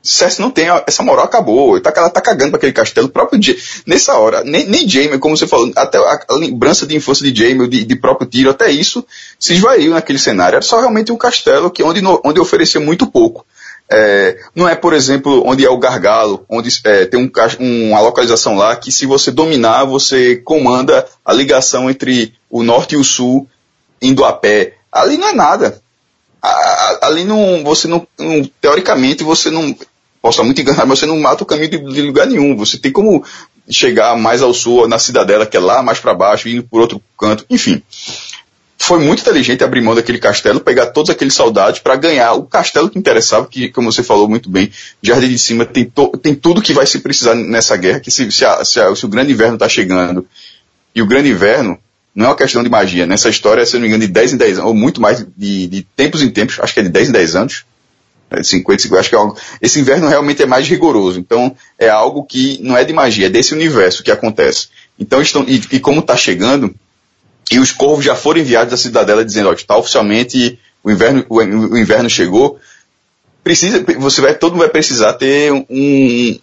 Cersei não tem, essa moral acabou, tá, ela tá cagando pra aquele castelo, próprio nessa hora, nem, nem Jaime, como você falou, até a, a lembrança de infância de Jaime, de, de próprio tiro, até isso se esvaiu naquele cenário, era só realmente um castelo que onde, onde oferecia muito pouco. É, não é, por exemplo, onde é o gargalo, onde é, tem um, uma localização lá que se você dominar, você comanda a ligação entre o norte e o sul indo a pé. Ali não é nada. Ali não, você não, não teoricamente, você não, posso estar muito enganado, mas você não mata o caminho de, de, lugar nenhum. Você tem como chegar mais ao sul, na cidadela, que é lá mais para baixo, indo por outro canto, enfim foi muito inteligente abrir mão daquele castelo, pegar todos aqueles soldados para ganhar o castelo que interessava, que, como você falou muito bem, Jardim de Cima tem, to, tem tudo que vai se precisar nessa guerra, que se, se, a, se, a, se o grande inverno está chegando, e o grande inverno não é uma questão de magia, nessa história, se não me engano, de 10 em 10 anos, ou muito mais, de, de tempos em tempos, acho que é de 10 em 10 anos, 50, 50, acho que é algo, esse inverno realmente é mais rigoroso, então é algo que não é de magia, é desse universo que acontece. Então, estão, e, e como está chegando, e os corvos já foram enviados à cidadela dizendo, ó, está oficialmente o inverno, o, o, inverno chegou. Precisa, você vai, todo mundo vai precisar ter um,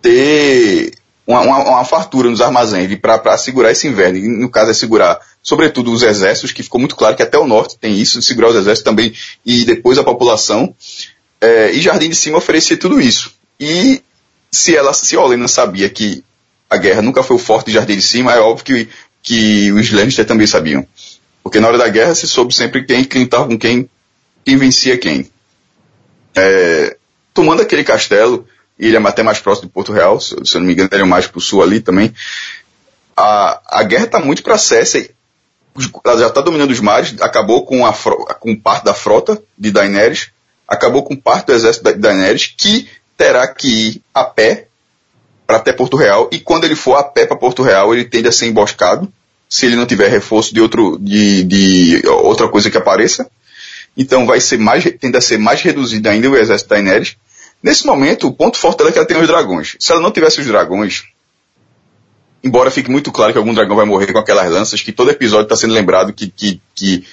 ter uma, uma, uma fartura nos armazéns para segurar esse inverno. E, no caso é segurar, sobretudo, os exércitos, que ficou muito claro que até o norte tem isso, segurar os exércitos também, e depois a população. É, e Jardim de Cima oferecia tudo isso. E se ela, se Olena sabia que a guerra nunca foi o forte de Jardim de Cima, é óbvio que que os Lannister também sabiam. Porque na hora da guerra se soube sempre quem, estava com quem, quem vencia quem. É, tomando aquele castelo, e ele é até mais próximo de Porto Real, se, se eu não me engano, ele é mais para o sul ali também. A, a guerra está muito para Cersei. Ela já está dominando os mares, acabou com, a, com parte da frota de Daenerys, acabou com parte do exército de Daenerys, que terá que ir a pé para até Porto Real, e quando ele for a pé para Porto Real, ele tende a ser emboscado, se ele não tiver reforço de, outro, de, de outra coisa que apareça. Então vai ser mais, tende a ser mais reduzido ainda o exército da Daenerys. Nesse momento, o ponto forte dela é que ela tem os dragões. Se ela não tivesse os dragões, embora fique muito claro que algum dragão vai morrer com aquelas lanças, que todo episódio está sendo lembrado que, que, que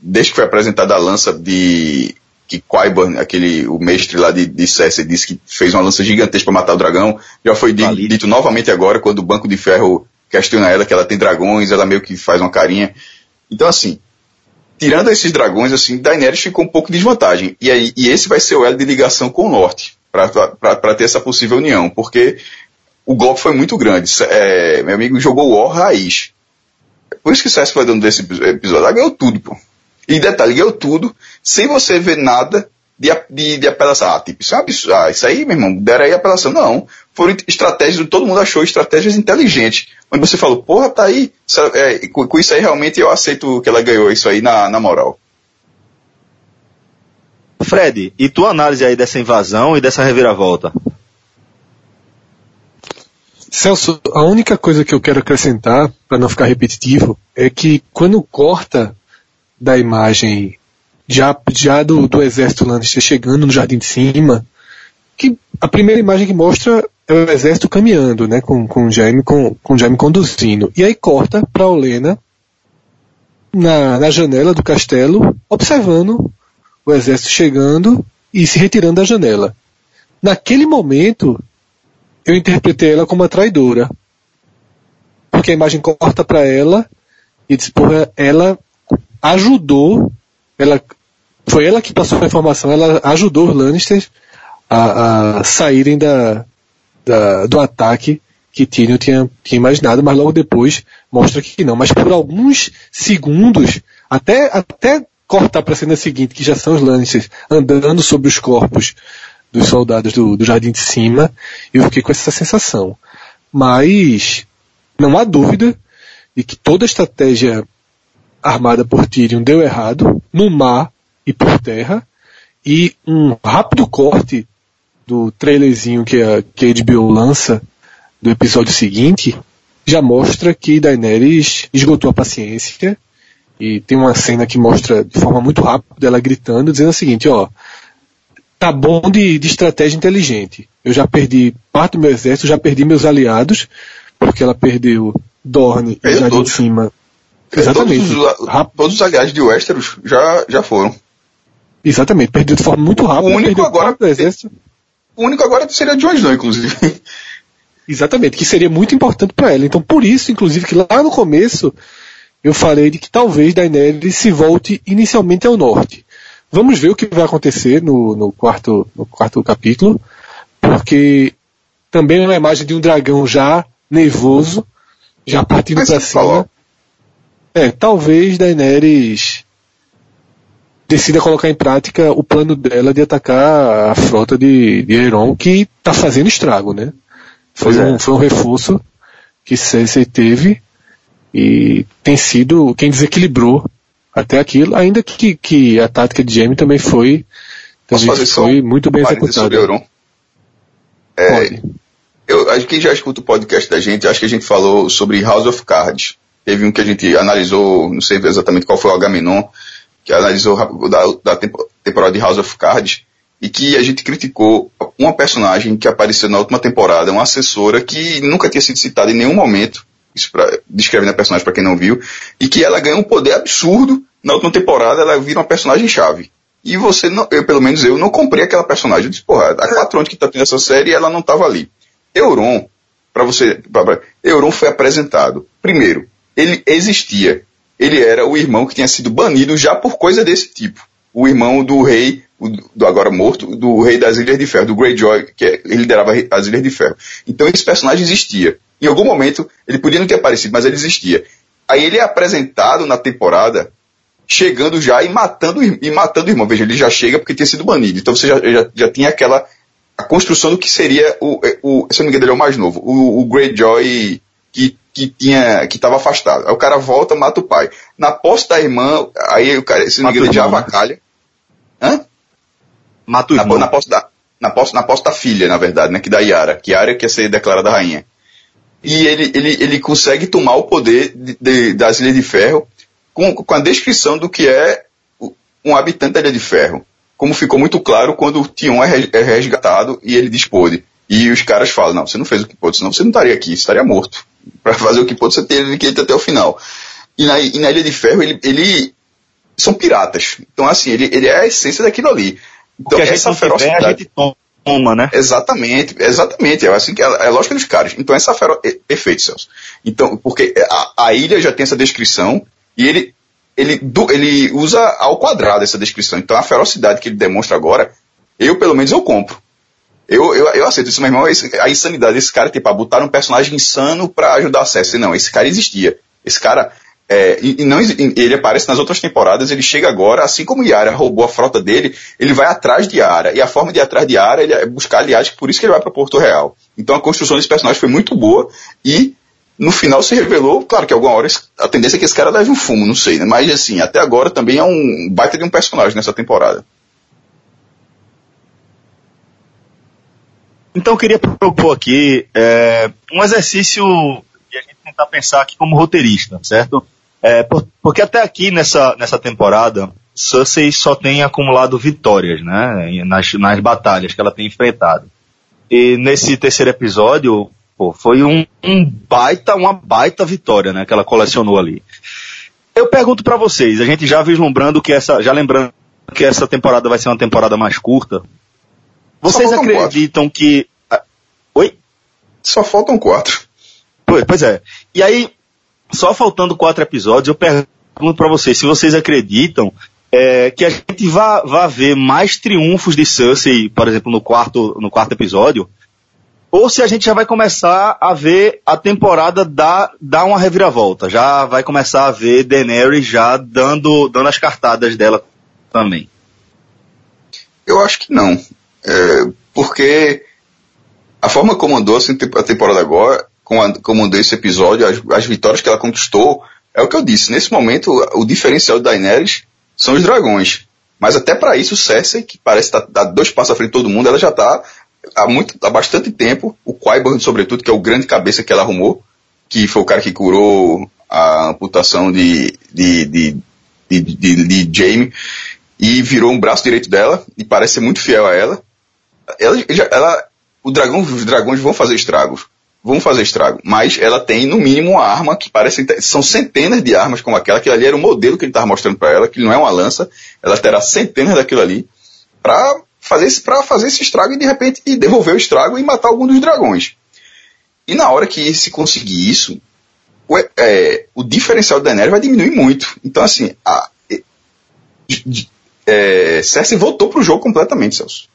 desde que foi apresentada a lança de que Qyburn, aquele, o mestre lá de, de Cersei, disse que fez uma lança gigantesca para matar o dragão. Já foi dito, dito novamente agora, quando o Banco de Ferro questiona ela que ela tem dragões, ela meio que faz uma carinha. Então, assim, tirando esses dragões, assim, Daenerys ficou um pouco de desvantagem. E, aí, e esse vai ser o elo de ligação com o norte, para ter essa possível união, porque o golpe foi muito grande. É, meu amigo jogou o War raiz. Por isso que o Cersei foi dando desse episódio. Ela ganhou tudo, pô. E detalhe, ganhou tudo sem você ver nada de, de, de apelação. Ah, tipo, isso é um absurdo. Ah, isso aí, meu irmão, deram aí apelação. Não. Foram estratégias, todo mundo achou estratégias inteligentes. Onde você falou, porra, tá aí. É, com, com, isso aí, realmente, eu aceito que ela ganhou isso aí na, na moral. Fred, e tua análise aí dessa invasão e dessa reviravolta? Celso, a única coisa que eu quero acrescentar, para não ficar repetitivo, é que quando corta da imagem já, já do, do exército Lannister chegando no Jardim de Cima, que a primeira imagem que mostra é o exército caminhando, né, com, com o Jaime, com, com o Jaime conduzindo. E aí corta para Olena na, na janela do castelo, observando o exército chegando e se retirando da janela. Naquele momento, eu interpretei ela como uma traidora. Porque a imagem corta para ela e diz, porra, ela ajudou, ela, foi ela que passou a informação, ela ajudou os Lannisters a, a saírem da, da, do ataque que Tyrion tinha, tinha imaginado, mas logo depois mostra que não. Mas por alguns segundos, até, até cortar para a cena seguinte, que já são os Lannisters andando sobre os corpos dos soldados do, do Jardim de Cima, eu fiquei com essa sensação. mas não há dúvida de que toda a estratégia armada por Tyrion deu errado, no mar e por terra, e um rápido corte do trailerzinho que a, que a HBO lança do episódio seguinte já mostra que Daenerys esgotou a paciência e tem uma cena que mostra de forma muito rápida ela gritando, dizendo o seguinte, ó, tá bom de, de estratégia inteligente. Eu já perdi parte do meu exército, já perdi meus aliados, porque ela perdeu Dorne e já de cima. Exatamente. Todos os, todos os aliados de Westeros já, já foram. Exatamente, perdeu de forma muito rápida. O único agora. O único agora seria Jon Snow, inclusive. Exatamente, que seria muito importante para ela. Então, por isso, inclusive, que lá no começo eu falei de que talvez Daenerys se volte inicialmente ao norte. Vamos ver o que vai acontecer no, no quarto, no quarto capítulo, porque também é uma imagem de um dragão já nervoso, já partindo para cima. Falou. É, talvez Daenerys decida colocar em prática o plano dela de atacar a frota de, de Aeron, que está fazendo estrago, né? Foi um, é. foi um reforço que Cersei teve e tem sido quem desequilibrou até aquilo, ainda que, que a tática de Jamie também foi, também foi muito bem executada. É, eu acho que quem já escuta o podcast da gente, acho que a gente falou sobre House of Cards. Teve um que a gente analisou, não sei exatamente qual foi o Agamenon, que analisou da, da temporada de House of Cards, e que a gente criticou uma personagem que apareceu na última temporada, uma assessora que nunca tinha sido citada em nenhum momento, isso pra, descrevendo a personagem para quem não viu, e que ela ganha um poder absurdo na última temporada, ela vira uma personagem chave. E você, não, eu pelo menos eu, não comprei aquela personagem. Eu disse, porra, há quatro anos que tá tendo essa série e ela não tava ali. Euron, para você, pra, pra, Euron foi apresentado. Primeiro, ele existia. Ele era o irmão que tinha sido banido já por coisa desse tipo. O irmão do rei do agora morto, do rei das Ilhas de Ferro, do Greyjoy, que é, liderava as Ilhas de Ferro. Então esse personagem existia. Em algum momento, ele podia não ter aparecido, mas ele existia. Aí ele é apresentado na temporada, chegando já e matando, e matando o irmão. Veja, ele já chega porque tinha sido banido. Então você já, já, já tinha aquela a construção do que seria o, o se não me engano, ele é o mais novo, o, o Greyjoy que, tinha, que estava afastado. Aí o cara volta, mata o pai. Na posse da irmã, aí o cara, se não me engano, ele já avacalha. Hã? Mata o na, irmão. Na posse, da, na, posse, na posse da filha, na verdade, né? Que da Yara. Que Yara quer ser declarada rainha. E ele, ele, ele consegue tomar o poder de, de, das Ilhas de Ferro com, com a descrição do que é um habitante da Ilha de Ferro. Como ficou muito claro quando o Tion é, é resgatado e ele dispôde. E os caras falam, não, você não fez o que pôde, senão você não estaria aqui, você estaria morto. Para fazer o que pôde, você teria que ir até o final. E na, e na Ilha de Ferro, ele, ele são piratas. Então, assim, ele, ele é a essência daquilo ali. Então, essa ferocidade. a gente toma, né? Exatamente, exatamente. É assim que é, é lógica dos caras. Então, essa ferocidade. É, perfeito, Celso. Então, porque a, a, ilha já tem essa descrição e ele, ele, do, ele usa ao quadrado essa descrição. Então, a ferocidade que ele demonstra agora, eu, pelo menos, eu compro. Eu, eu, eu aceito isso, meu irmão. A insanidade desse cara, tipo, botar um personagem insano para ajudar a Cersei. Não, esse cara existia. Esse cara é, e, e não, ele aparece nas outras temporadas, ele chega agora, assim como Yara roubou a frota dele, ele vai atrás de Yara. E a forma de ir atrás de Yara é buscar aliados, por isso que ele vai para Porto Real. Então a construção desse personagem foi muito boa e no final se revelou, claro que alguma hora a tendência é que esse cara leve um fumo, não sei, né? Mas assim, até agora também é um baita de um personagem nessa temporada. Então eu queria propor aqui é, um exercício de a gente tentar pensar aqui como roteirista, certo? É, por, porque até aqui nessa, nessa temporada, Cersei só tem acumulado vitórias, né? Nas, nas batalhas que ela tem enfrentado. E nesse terceiro episódio, pô, foi um, um baita, uma baita vitória, né? Que ela colecionou ali. Eu pergunto para vocês, a gente já vislumbrando que essa, já lembrando que essa temporada vai ser uma temporada mais curta. Vocês acreditam quatro. que. Oi? Só faltam quatro. Pois, pois é. E aí, só faltando quatro episódios, eu pergunto para vocês se vocês acreditam é, que a gente vá, vá ver mais triunfos de Cersei, por exemplo, no quarto, no quarto episódio, ou se a gente já vai começar a ver a temporada dar, dar uma reviravolta, já vai começar a ver Daenerys já dando, dando as cartadas dela também. Eu acho que não. É, porque a forma como andou a temporada agora, comandou esse episódio, as, as, vitórias que ela conquistou, é o que eu disse. Nesse momento, o diferencial da Daenerys são os dragões. Mas até para isso, Cersei, que parece estar tá, tá dois passos à frente de todo mundo, ela já está há, muito, há bastante tempo. O Qyburn, sobretudo, que é o grande cabeça que ela arrumou, que foi o cara que curou a amputação de, de, de, de, de, de Jaime, e virou um braço direito dela, e parece ser muito fiel a ela. Ela, ela o dragão, os dragões vão fazer estragos. Vão fazer estrago. Mas ela tem, no mínimo, uma arma que parece. São centenas de armas como aquela. que ali era o modelo que ele estava mostrando para ela, que não é uma lança. Ela terá centenas daquilo ali. para fazer, esse, fazer esse estrago e, de repente, devolver o estrago e matar algum dos dragões. E na hora que se conseguir isso, o, é, o diferencial da Daenerys vai diminuir muito. Então, assim, a, é, Cersei voltou pro jogo completamente, Celso.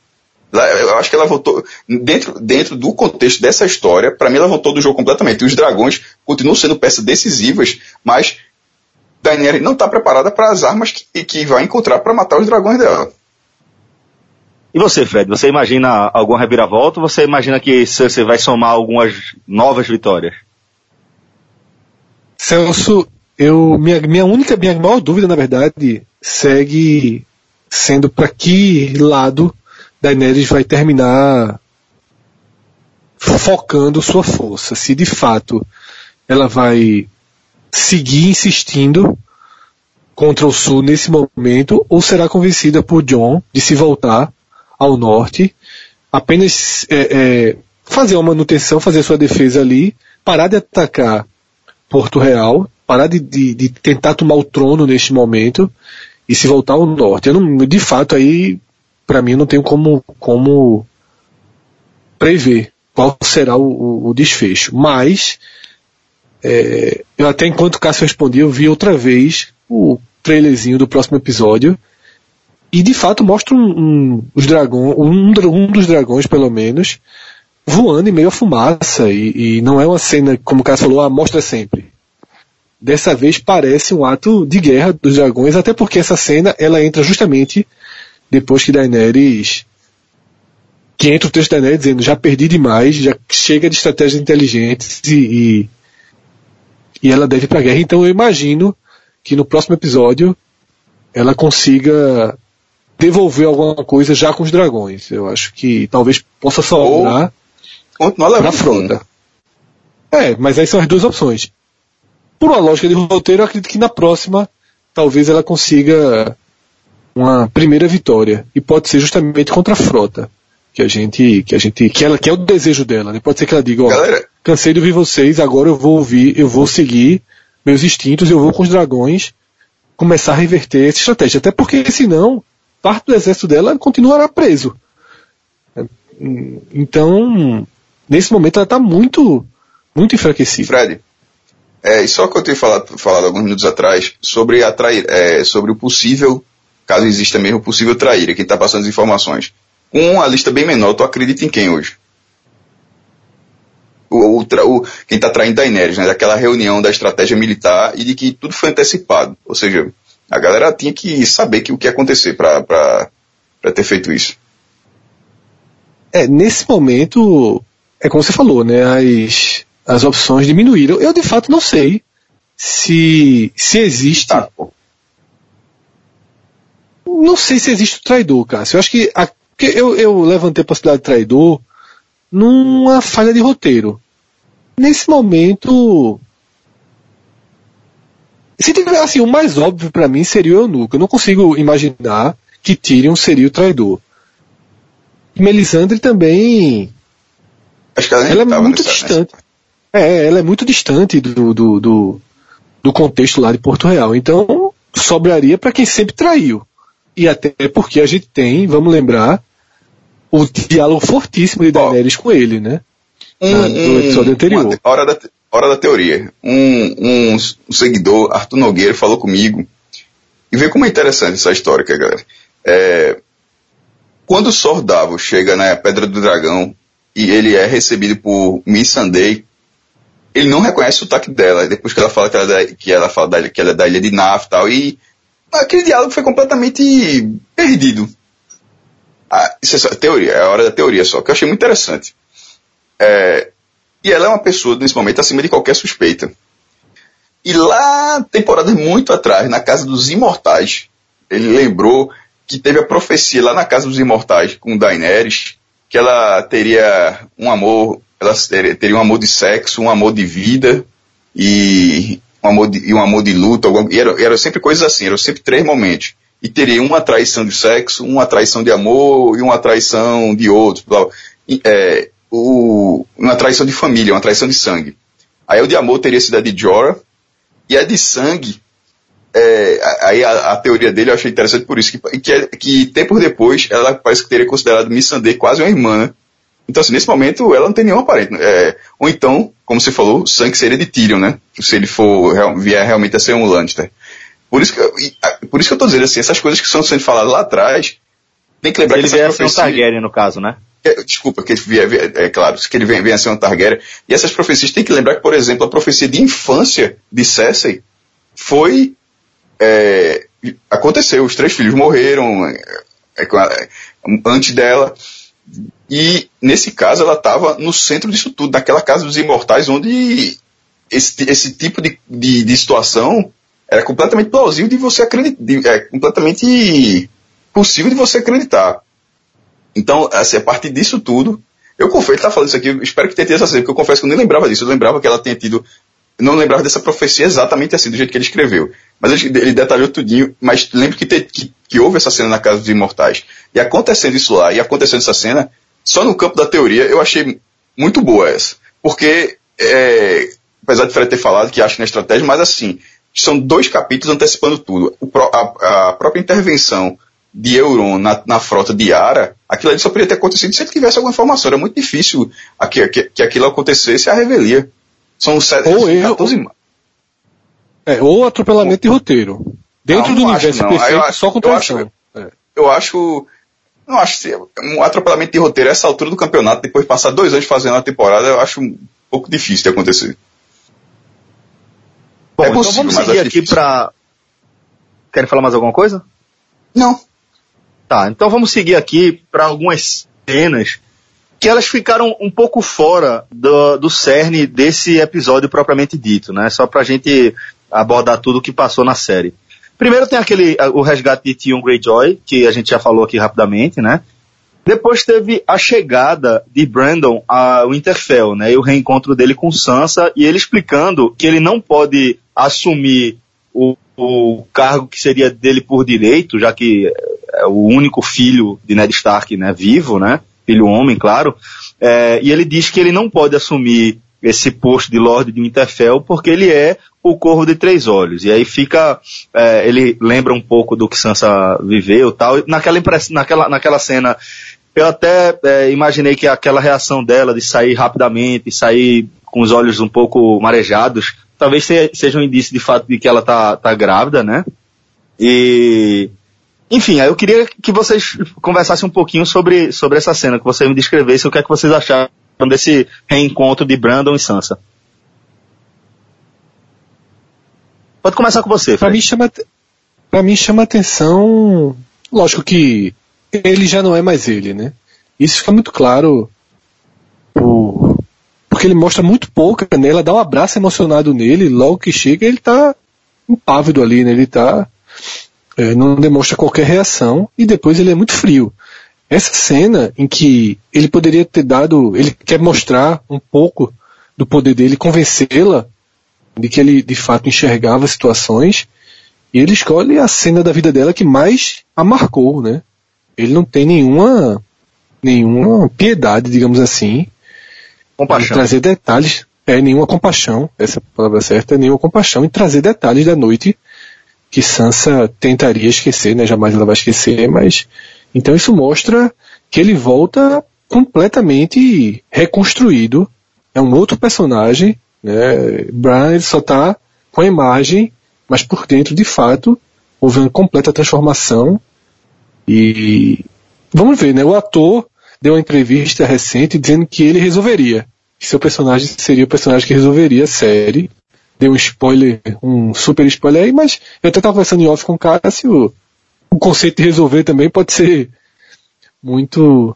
Eu acho que ela voltou, dentro, dentro do contexto dessa história, para mim ela voltou do jogo completamente. E os dragões continuam sendo peças decisivas, mas Daenerys não está preparada para as armas que, que vai encontrar para matar os dragões dela. E você, Fred, você imagina alguma reviravolta ou você imagina que Cersei vai somar algumas novas vitórias? Celso, eu, minha, minha única, minha maior dúvida, na verdade, segue sendo para que lado Daenerys vai terminar focando sua força. Se de fato ela vai seguir insistindo contra o sul nesse momento, ou será convencida por John de se voltar ao norte, apenas é, é, fazer uma manutenção, fazer sua defesa ali, parar de atacar Porto Real, parar de, de, de tentar tomar o trono neste momento e se voltar ao norte. Eu não, de fato aí para mim não tenho como, como prever qual será o, o, o desfecho. Mas, é, eu até enquanto o Cássio respondia, eu vi outra vez o trailerzinho do próximo episódio. E de fato mostra um, um os dragões, um, um, dos dragões pelo menos, voando em meio à fumaça. E, e não é uma cena, como o Cássio falou, a mostra sempre. Dessa vez parece um ato de guerra dos dragões, até porque essa cena ela entra justamente depois que Daenerys que entra o texto da Daenerys dizendo já perdi demais, já chega de estratégias inteligentes e, e, e ela deve ir pra guerra. Então eu imagino que no próximo episódio ela consiga devolver alguma coisa já com os dragões. Eu acho que talvez possa sobrar para a frota. É, mas aí são as duas opções. Por uma lógica de roteiro, eu acredito que na próxima talvez ela consiga uma primeira vitória e pode ser justamente contra a frota que a gente que a gente que ela que é o desejo dela né? pode ser que ela diga ó Galera. cansei de ouvir vocês agora eu vou ouvir eu vou seguir meus instintos eu vou com os dragões começar a reverter essa estratégia até porque senão parte do exército dela continuará preso então nesse momento ela está muito muito enfraquecida Fred é, só que eu tenho falado, falado alguns minutos atrás sobre atrair é, sobre o possível caso exista mesmo possível traíra, quem está passando as informações. Com uma lista bem menor, tu acredita em quem hoje? O, o, o quem está traindo Daenerys, né? Daquela reunião da estratégia militar e de que tudo foi antecipado. Ou seja, a galera tinha que saber que o que ia acontecer para ter feito isso. É, nesse momento, é como você falou, né? As, as opções diminuíram. Eu de fato não sei se, se existe. Tá, não sei se existe o traidor, Cássio. Eu acho que a, eu, eu levantei a possibilidade de traidor numa falha de roteiro. Nesse momento, se tiver assim, o mais óbvio para mim seria o Eunuco. Eu não consigo imaginar que Tyrion seria o traidor. Melisandre também. Acho que ela, ela é muito distante. É, ela é muito distante do, do, do, do contexto lá de Porto Real. Então, sobraria para quem sempre traiu. E até porque a gente tem, vamos lembrar, o diálogo fortíssimo de Daenerys oh. com ele, né? Um, Na, no episódio anterior. Uma, hora, da, hora da teoria. Um, um, um, seguidor, Arthur Nogueira, falou comigo. E vê como é interessante essa história, galera. É, quando o Sordavo chega na Pedra do Dragão e ele é recebido por Missandei, ele não reconhece o sotaque dela. Depois que ela fala que ela, que ela fala da, que ela é da ilha de Naf e tal, e aquele diálogo foi completamente perdido. Ah, isso é só teoria, é a hora da teoria só, que eu achei muito interessante. É, E ela é uma pessoa, nesse momento, acima de qualquer suspeita. E lá, temporadas muito atrás, na Casa dos Imortais, ele lembrou que teve a profecia lá na Casa dos Imortais com Daenerys, que ela teria um amor, ela teria um amor de sexo, um amor de vida e um amor de, e um amor de luta. E eram era sempre coisas assim, eram sempre três momentos. E teria uma traição de sexo, uma traição de amor e uma traição de outro. E, é, o, uma traição de família, uma traição de sangue. Aí o de amor teria sido a de Jorah, e a de sangue, é, aí a, a, teoria dele eu achei interessante por isso, que, que, é, que tempos depois ela parece que teria considerado Missandei quase uma irmã, né? Então, assim, nesse momento ela não tem nenhum parente. É, ou então, como você falou, o sangue seria de Tyrion, né? Se ele for, vier realmente a ser um Lannister. Por isso que eu, por isso que eu tô dizendo assim, essas coisas que estão sendo faladas lá atrás, tem que lembrar ele que essa profecia... um Targaryen, no caso, né? É, desculpa, que ele vier, vier, é claro, que ele venha, a ser um Targaryen. E essas profecias, tem que lembrar que, por exemplo, a profecia de infância de Cersei foi é, aconteceu, os três filhos morreram é, é, antes dela. E nesse caso ela estava no centro disso tudo, daquela casa dos imortais, onde esse, esse tipo de, de, de situação era completamente plausível de você acreditar, é completamente possível de você acreditar. Então, assim, a partir disso tudo, eu confesso, tá falando isso aqui, espero que tenha tido essa cena, porque eu confesso que eu nem lembrava disso, eu lembrava que ela tinha tido não lembrava dessa profecia exatamente assim, do jeito que ele escreveu. Mas ele, ele detalhou tudinho, mas lembro que, te, que, que, houve essa cena na Casa dos Imortais. E acontecendo isso lá, e acontecendo essa cena, só no campo da teoria eu achei muito boa essa. Porque, é, apesar de Fred ter falado que acho na estratégia, mas assim, são dois capítulos antecipando tudo. O, a, a, própria intervenção de Euron na, na, frota de Ara, aquilo ali só poderia ter acontecido se ele tivesse alguma informação. Era muito difícil que, que, que aquilo acontecesse a revelia. São sete, ou erro, 14 é, ou atropelamento de roteiro. Dentro não, do universo acho, perfeito, acho, só com traição. Eu acho, é. eu acho não acho que um atropelamento de roteiro a essa altura do campeonato, depois de passar dois anos fazendo a temporada, eu acho um pouco difícil de acontecer. Bom, é então possível, então vamos seguir aqui para. Querem falar mais alguma coisa? Não. Tá, então vamos seguir aqui para algumas cenas que elas ficaram um pouco fora do, do cerne desse episódio propriamente dito, né? Só pra gente abordar tudo o que passou na série. Primeiro tem aquele, o resgate de Tion Greyjoy, que a gente já falou aqui rapidamente, né? Depois teve a chegada de Brandon ao Winterfell, né? E o reencontro dele com Sansa e ele explicando que ele não pode assumir o, o cargo que seria dele por direito, já que é o único filho de Ned Stark, né? Vivo, né? filho homem, claro, é, e ele diz que ele não pode assumir esse posto de Lorde de Winterfell porque ele é o Corvo de Três Olhos. E aí fica, é, ele lembra um pouco do que Sansa viveu tal. Naquela, naquela, naquela cena, eu até é, imaginei que aquela reação dela de sair rapidamente, sair com os olhos um pouco marejados, talvez seja um indício de fato de que ela tá, tá grávida, né? E enfim, eu queria que vocês conversassem um pouquinho sobre, sobre essa cena, que você me descrevesse o que é que vocês acharam desse reencontro de Brandon e Sansa. Pode começar com você. Para mim chama, para mim chama atenção, lógico que ele já não é mais ele, né? Isso fica muito claro por, porque ele mostra muito pouco, né? Ela dá um abraço emocionado nele, logo que chega ele tá impávido ali, né? Ele tá é, não demonstra qualquer reação e depois ele é muito frio. Essa cena em que ele poderia ter dado, ele quer mostrar um pouco do poder dele, convencê-la de que ele de fato enxergava situações, e ele escolhe a cena da vida dela que mais a marcou, né? Ele não tem nenhuma nenhuma piedade, digamos assim, compaixão. em trazer detalhes, é nenhuma compaixão, essa é palavra certa, é nenhuma compaixão em trazer detalhes da noite que Sansa tentaria esquecer, né? Jamais ela vai esquecer, mas então isso mostra que ele volta completamente reconstruído. É um outro personagem, né? Ele só tá com a imagem, mas por dentro, de fato, houve uma completa transformação. E vamos ver, né? O ator deu uma entrevista recente dizendo que ele resolveria. Que seu personagem seria o personagem que resolveria a série dei um spoiler, um super spoiler aí, mas eu até estava conversando em off com o se o, conceito de resolver também pode ser muito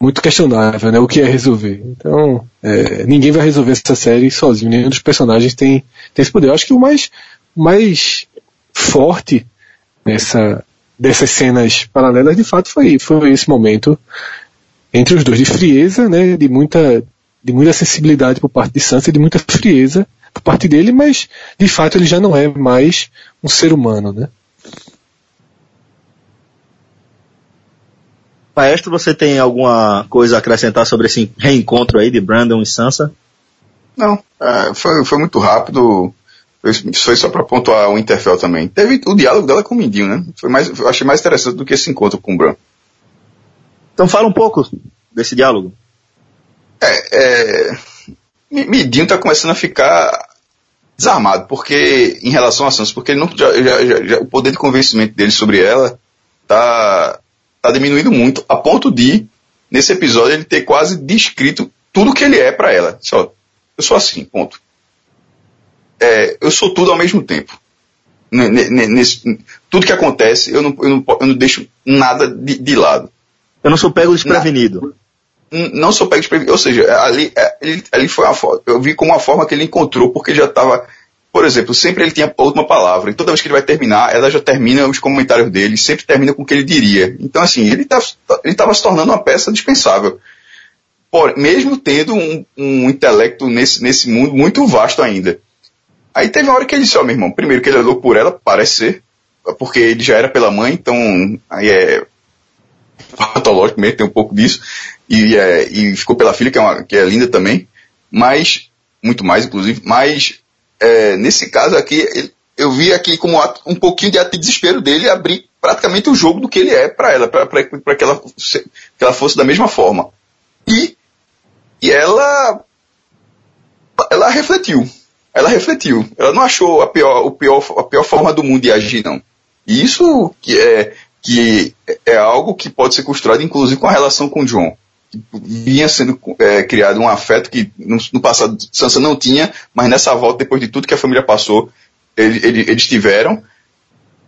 muito questionável, né? O que é resolver. Então, é, ninguém vai resolver essa série sozinho, nenhum dos personagens tem, tem esse poder. Eu acho que o mais, mais forte nessa, dessas cenas paralelas, de fato, foi, foi esse momento entre os dois, de frieza, né? De muita, de muita sensibilidade por parte de Sansa e de muita frieza por parte dele, mas de fato ele já não é mais um ser humano, né? Maestro, você tem alguma coisa a acrescentar sobre esse reencontro aí de Brandon e Sansa? Não, é, foi, foi muito rápido. Foi, foi só para pontuar o Interfell também. Teve o diálogo dela com o Mindinho, né? Foi mais, eu achei mais interessante do que esse encontro com o Bran. Então fala um pouco desse diálogo. É, é Mindinho tá começando a ficar desarmado, porque em relação a Sansa, porque ele não, já, já, já, o poder de convencimento dele sobre ela tá tá diminuindo muito, a ponto de, nesse episódio, ele ter quase descrito tudo que ele é para ela. Só, eu sou assim, ponto. É, eu sou tudo ao mesmo tempo. Nesse, tudo que acontece, eu não, eu não, eu não deixo nada de, de lado. Eu não sou pego desprevenido. Não, não sou pego desprevenido. Ou seja, ali, ali, ali foi uma eu vi como uma forma que ele encontrou, porque já estava por exemplo, sempre ele tinha a última palavra, e toda vez que ele vai terminar, ela já termina os comentários dele, sempre termina com o que ele diria. Então, assim, ele tá, estava se tornando uma peça dispensável. Por, mesmo tendo um, um, intelecto nesse, nesse mundo muito vasto ainda. Aí teve uma hora que ele disse, ó, oh, meu irmão, primeiro que ele olhou por ela, parece ser, porque ele já era pela mãe, então aí é patológico mesmo, tem um pouco disso, e, é, e ficou pela filha, que é, uma, que é linda também, mas, muito mais inclusive, mas é, nesse caso aqui, eu vi aqui como um pouquinho de ato de desespero dele abrir praticamente o jogo do que ele é para ela, para que ela, que ela fosse da mesma forma. E, e ela, ela refletiu. Ela refletiu. Ela não achou a pior, o pior, a pior forma do mundo de agir, não. E isso que é, que é algo que pode ser costurado, inclusive, com a relação com o John vinha sendo é, criado um afeto que no, no, passado Sansa não tinha, mas nessa volta, depois de tudo que a família passou, ele, ele, eles tiveram.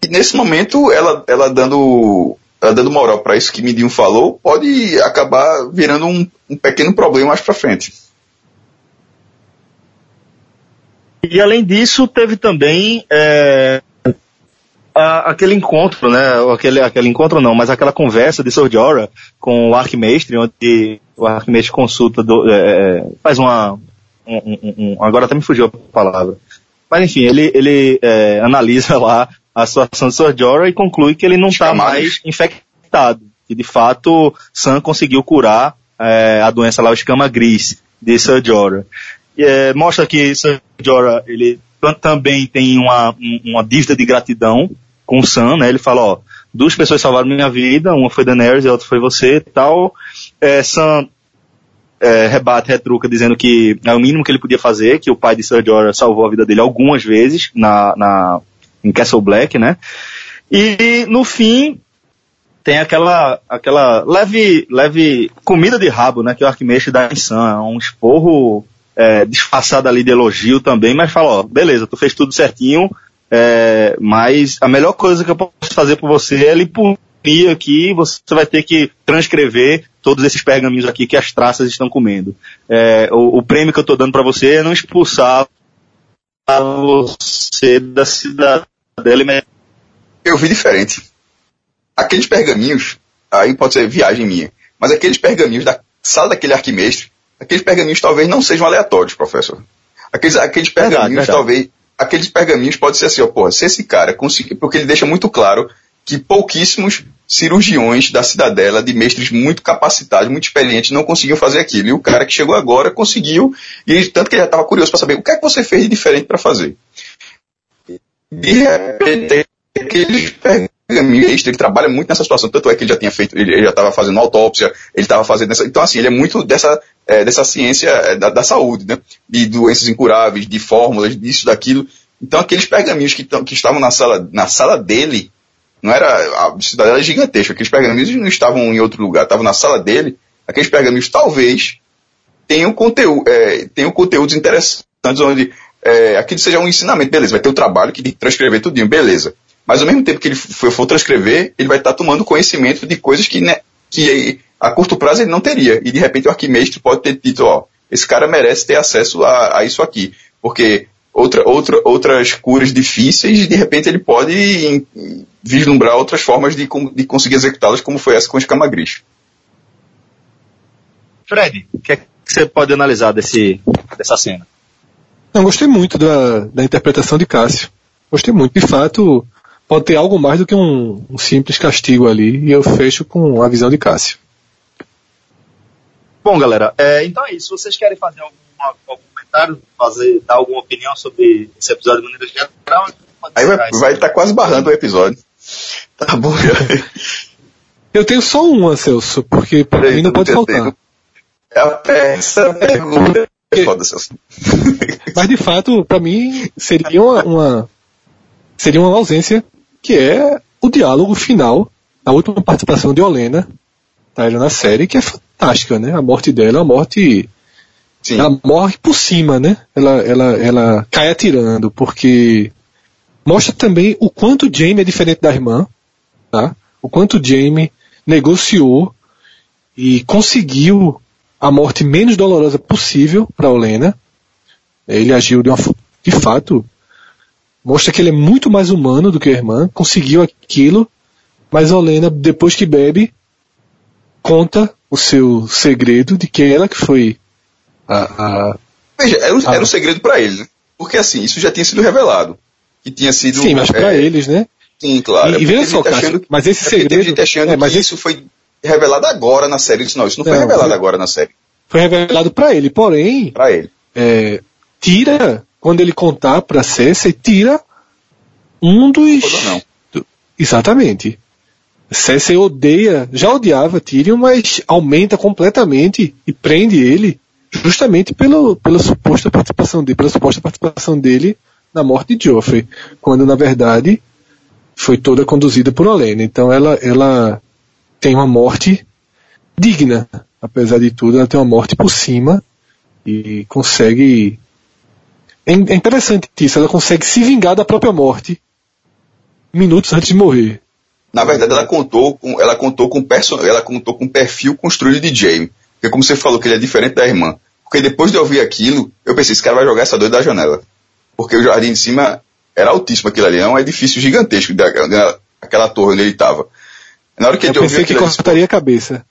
E nesse momento, ela, ela dando ela dando moral para isso que Midian falou, pode acabar virando um, um pequeno problema mais para frente. E além disso, teve também é, a, aquele encontro, né? Aquele, aquele encontro não, mas aquela conversa de Sordiora com o Arquimestre, onde o Arquimestre consulta, do, é, é, faz uma. Um, um, um, agora até me fugiu a palavra. Mas enfim, ele, ele é, analisa lá a situação de Sordiora e conclui que ele não está mais infectado. Que de fato Sam conseguiu curar é, a doença lá, o escama gris de Sordiora. É, mostra que Sordiora ele também tem uma, uma dívida de gratidão com o Sam, né? Ele fala, ó, duas pessoas salvaram minha vida, uma foi Daenerys e a outra foi você tal. É, Sam é, rebate, retruca, dizendo que é o mínimo que ele podia fazer, que o pai de Ser Jorah salvou a vida dele algumas vezes na, na, em Castle Black, né? E no fim, tem aquela, aquela leve, leve comida de rabo, né? Que o Arquimedes dá em Sam. É um esporro é, disfarçado ali de elogio também, mas fala, ó, beleza, tu fez tudo certinho, é, mas a melhor coisa que eu posso fazer por você é lhe punir aqui, você vai ter que transcrever todos esses pergaminhos aqui que as traças estão comendo. É, o, o, prêmio que eu estou dando para você é não expulsar você da cidadela. Eu vi diferente. Aqueles pergaminhos, aí pode ser viagem minha, mas aqueles pergaminhos da sala daquele arquimestre aqueles pergaminhos talvez não sejam aleatórios, professor. Aqueles, aqueles pergaminhos verdade, verdade. talvez, aqueles pergaminhos pode ser assim, ó, porra, se esse cara conseguir, porque ele deixa muito claro que pouquíssimos cirurgiões da cidadela, de mestres muito capacitados, muito experientes, não conseguiam fazer aquilo. E o cara que chegou agora conseguiu, e tanto que ele já estava curioso para saber o que é que você fez de diferente para fazer. De repente, aqueles pergaminhos ele trabalha muito nessa situação, tanto é que ele já tinha feito, ele, ele já estava fazendo autópsia, ele estava fazendo essa, então assim, ele é muito dessa, é, dessa ciência é, da, da, saúde, né? De doenças incuráveis, de fórmulas, disso, daquilo. Então aqueles pergaminhos que, que estavam na sala, na sala dele, não era, a cidadela é gigantesca, aqueles pergaminhos não estavam em outro lugar, estavam na sala dele, aqueles pergaminhos talvez tenham conteúdo, é, tenham conteúdos interessantes, onde é, aquilo seja um ensinamento, beleza, vai ter o trabalho que de transcrever tudinho, beleza. Mas ao mesmo tempo que ele for, for transcrever, ele vai estar tomando conhecimento de coisas que, né, que a curto prazo ele não teria. E de repente o arquimestre pode ter dito, ó, esse cara merece ter acesso a, a isso aqui. Porque outra, outra, outras curas difíceis, de repente ele pode em, vislumbrar outras formas de, de conseguir executá-las, como foi essa com os camagris. Fred, o que, é que você pode analisar desse, dessa cena? Não, gostei muito da, da interpretação de Cássio. Gostei muito. De fato, pode ter algo mais do que um, um simples castigo ali, e eu fecho com a visão de Cássio. Bom, galera, é, então é isso. Vocês querem fazer algum, algum comentário, fazer, dar alguma opinião sobre esse episódio de maneira geral? Aí vai estar vai tá quase barrando o episódio. Tá bom. Eu tenho só uma, Celso, porque para mim não pode faltar. É essa pergunta. É foda, Celso. Mas de fato, para mim, seria uma, uma, seria uma ausência que é o diálogo final, a última participação de Olena, tá, na série, que é fantástica, né? A morte dela é uma morte. Sim. Ela morre por cima, né? Ela, ela, ela cai atirando, porque mostra também o quanto Jamie é diferente da irmã, tá? O quanto Jamie negociou e conseguiu a morte menos dolorosa possível para Olena. Ele agiu de, uma, de fato, mostra que ele é muito mais humano do que a irmã, conseguiu aquilo, mas Olena, depois que bebe, conta o seu segredo de que ela que foi a. a Veja, era um, a, era um segredo para ele, né? Porque assim, isso já tinha sido revelado. Que tinha sido. Sim, mas para é, eles, né? Sim, claro. E, e veja só, Cássio, mas esse é segredo. Teve gente achando é, mas que isso foi revelado agora na série. Disse, não, isso não, não foi revelado foi, agora na série. Foi revelado para ele, porém. Para ele. É, tira, quando ele contar para Cersei, tira um dos. Não. Do, exatamente. Cersei odeia, já odiava Tyrion, mas aumenta completamente e prende ele justamente pelo, pela suposta participação dele, pela suposta participação dele na morte de Joffrey, quando na verdade foi toda conduzida por Olenna. Então ela, ela tem uma morte digna, apesar de tudo, ela tem uma morte por cima e consegue. É, é interessante isso, ela consegue se vingar da própria morte minutos antes de morrer. Na verdade, ela contou com, ela contou com person, ela contou com um perfil construído de Jamie. Porque como você falou que ele é diferente da irmã. Porque depois de ouvir aquilo, eu pensei, esse cara vai jogar essa doida da janela. Porque o jardim de cima era altíssimo aquilo ali, é um edifício gigantesco, aquela torre onde ele estava. Na hora que eu pensei que cortaria a cabeça.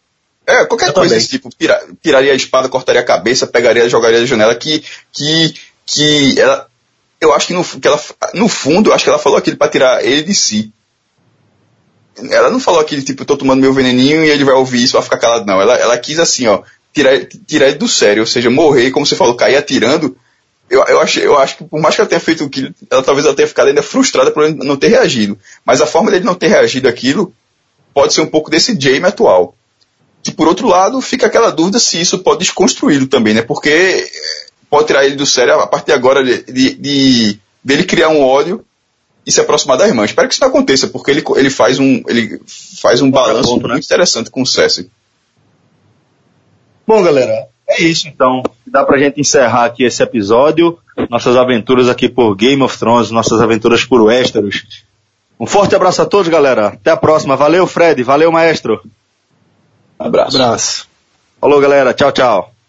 É, qualquer eu coisa desse tipo, tira, tiraria a espada, cortaria a cabeça, pegaria, jogaria da janela, que, que, que ela, eu acho que no, que ela, no fundo, eu acho que ela falou aquilo para tirar ele de si. Ela não falou aquele tipo, tô tomando meu veneninho e ele vai ouvir isso, vai ficar calado, não. Ela, ela quis assim, ó, tirar, tirar ele do sério, ou seja, morrer, como você falou, cair atirando. Eu, eu, achei, eu acho que por mais que ela tenha feito aquilo, ela talvez ela tenha ficado ainda frustrada por não ter reagido. Mas a forma dele não ter reagido aquilo pode ser um pouco desse Jamie atual. Que por outro lado, fica aquela dúvida se isso pode desconstruí-lo também, né? Porque pode tirar ele do sério a partir de agora de, de, de dele criar um ódio e se aproximar da irmã. Espero que isso não aconteça, porque ele, ele faz um, ele faz um balanço ponto, né? muito interessante com o Cersei. Bom, galera, é isso então. Dá pra gente encerrar aqui esse episódio. Nossas aventuras aqui por Game of Thrones, nossas aventuras por Westeros. Um forte abraço a todos, galera. Até a próxima. Valeu, Fred. Valeu, maestro. Abraço. Abraço. Falou, galera. Tchau, tchau.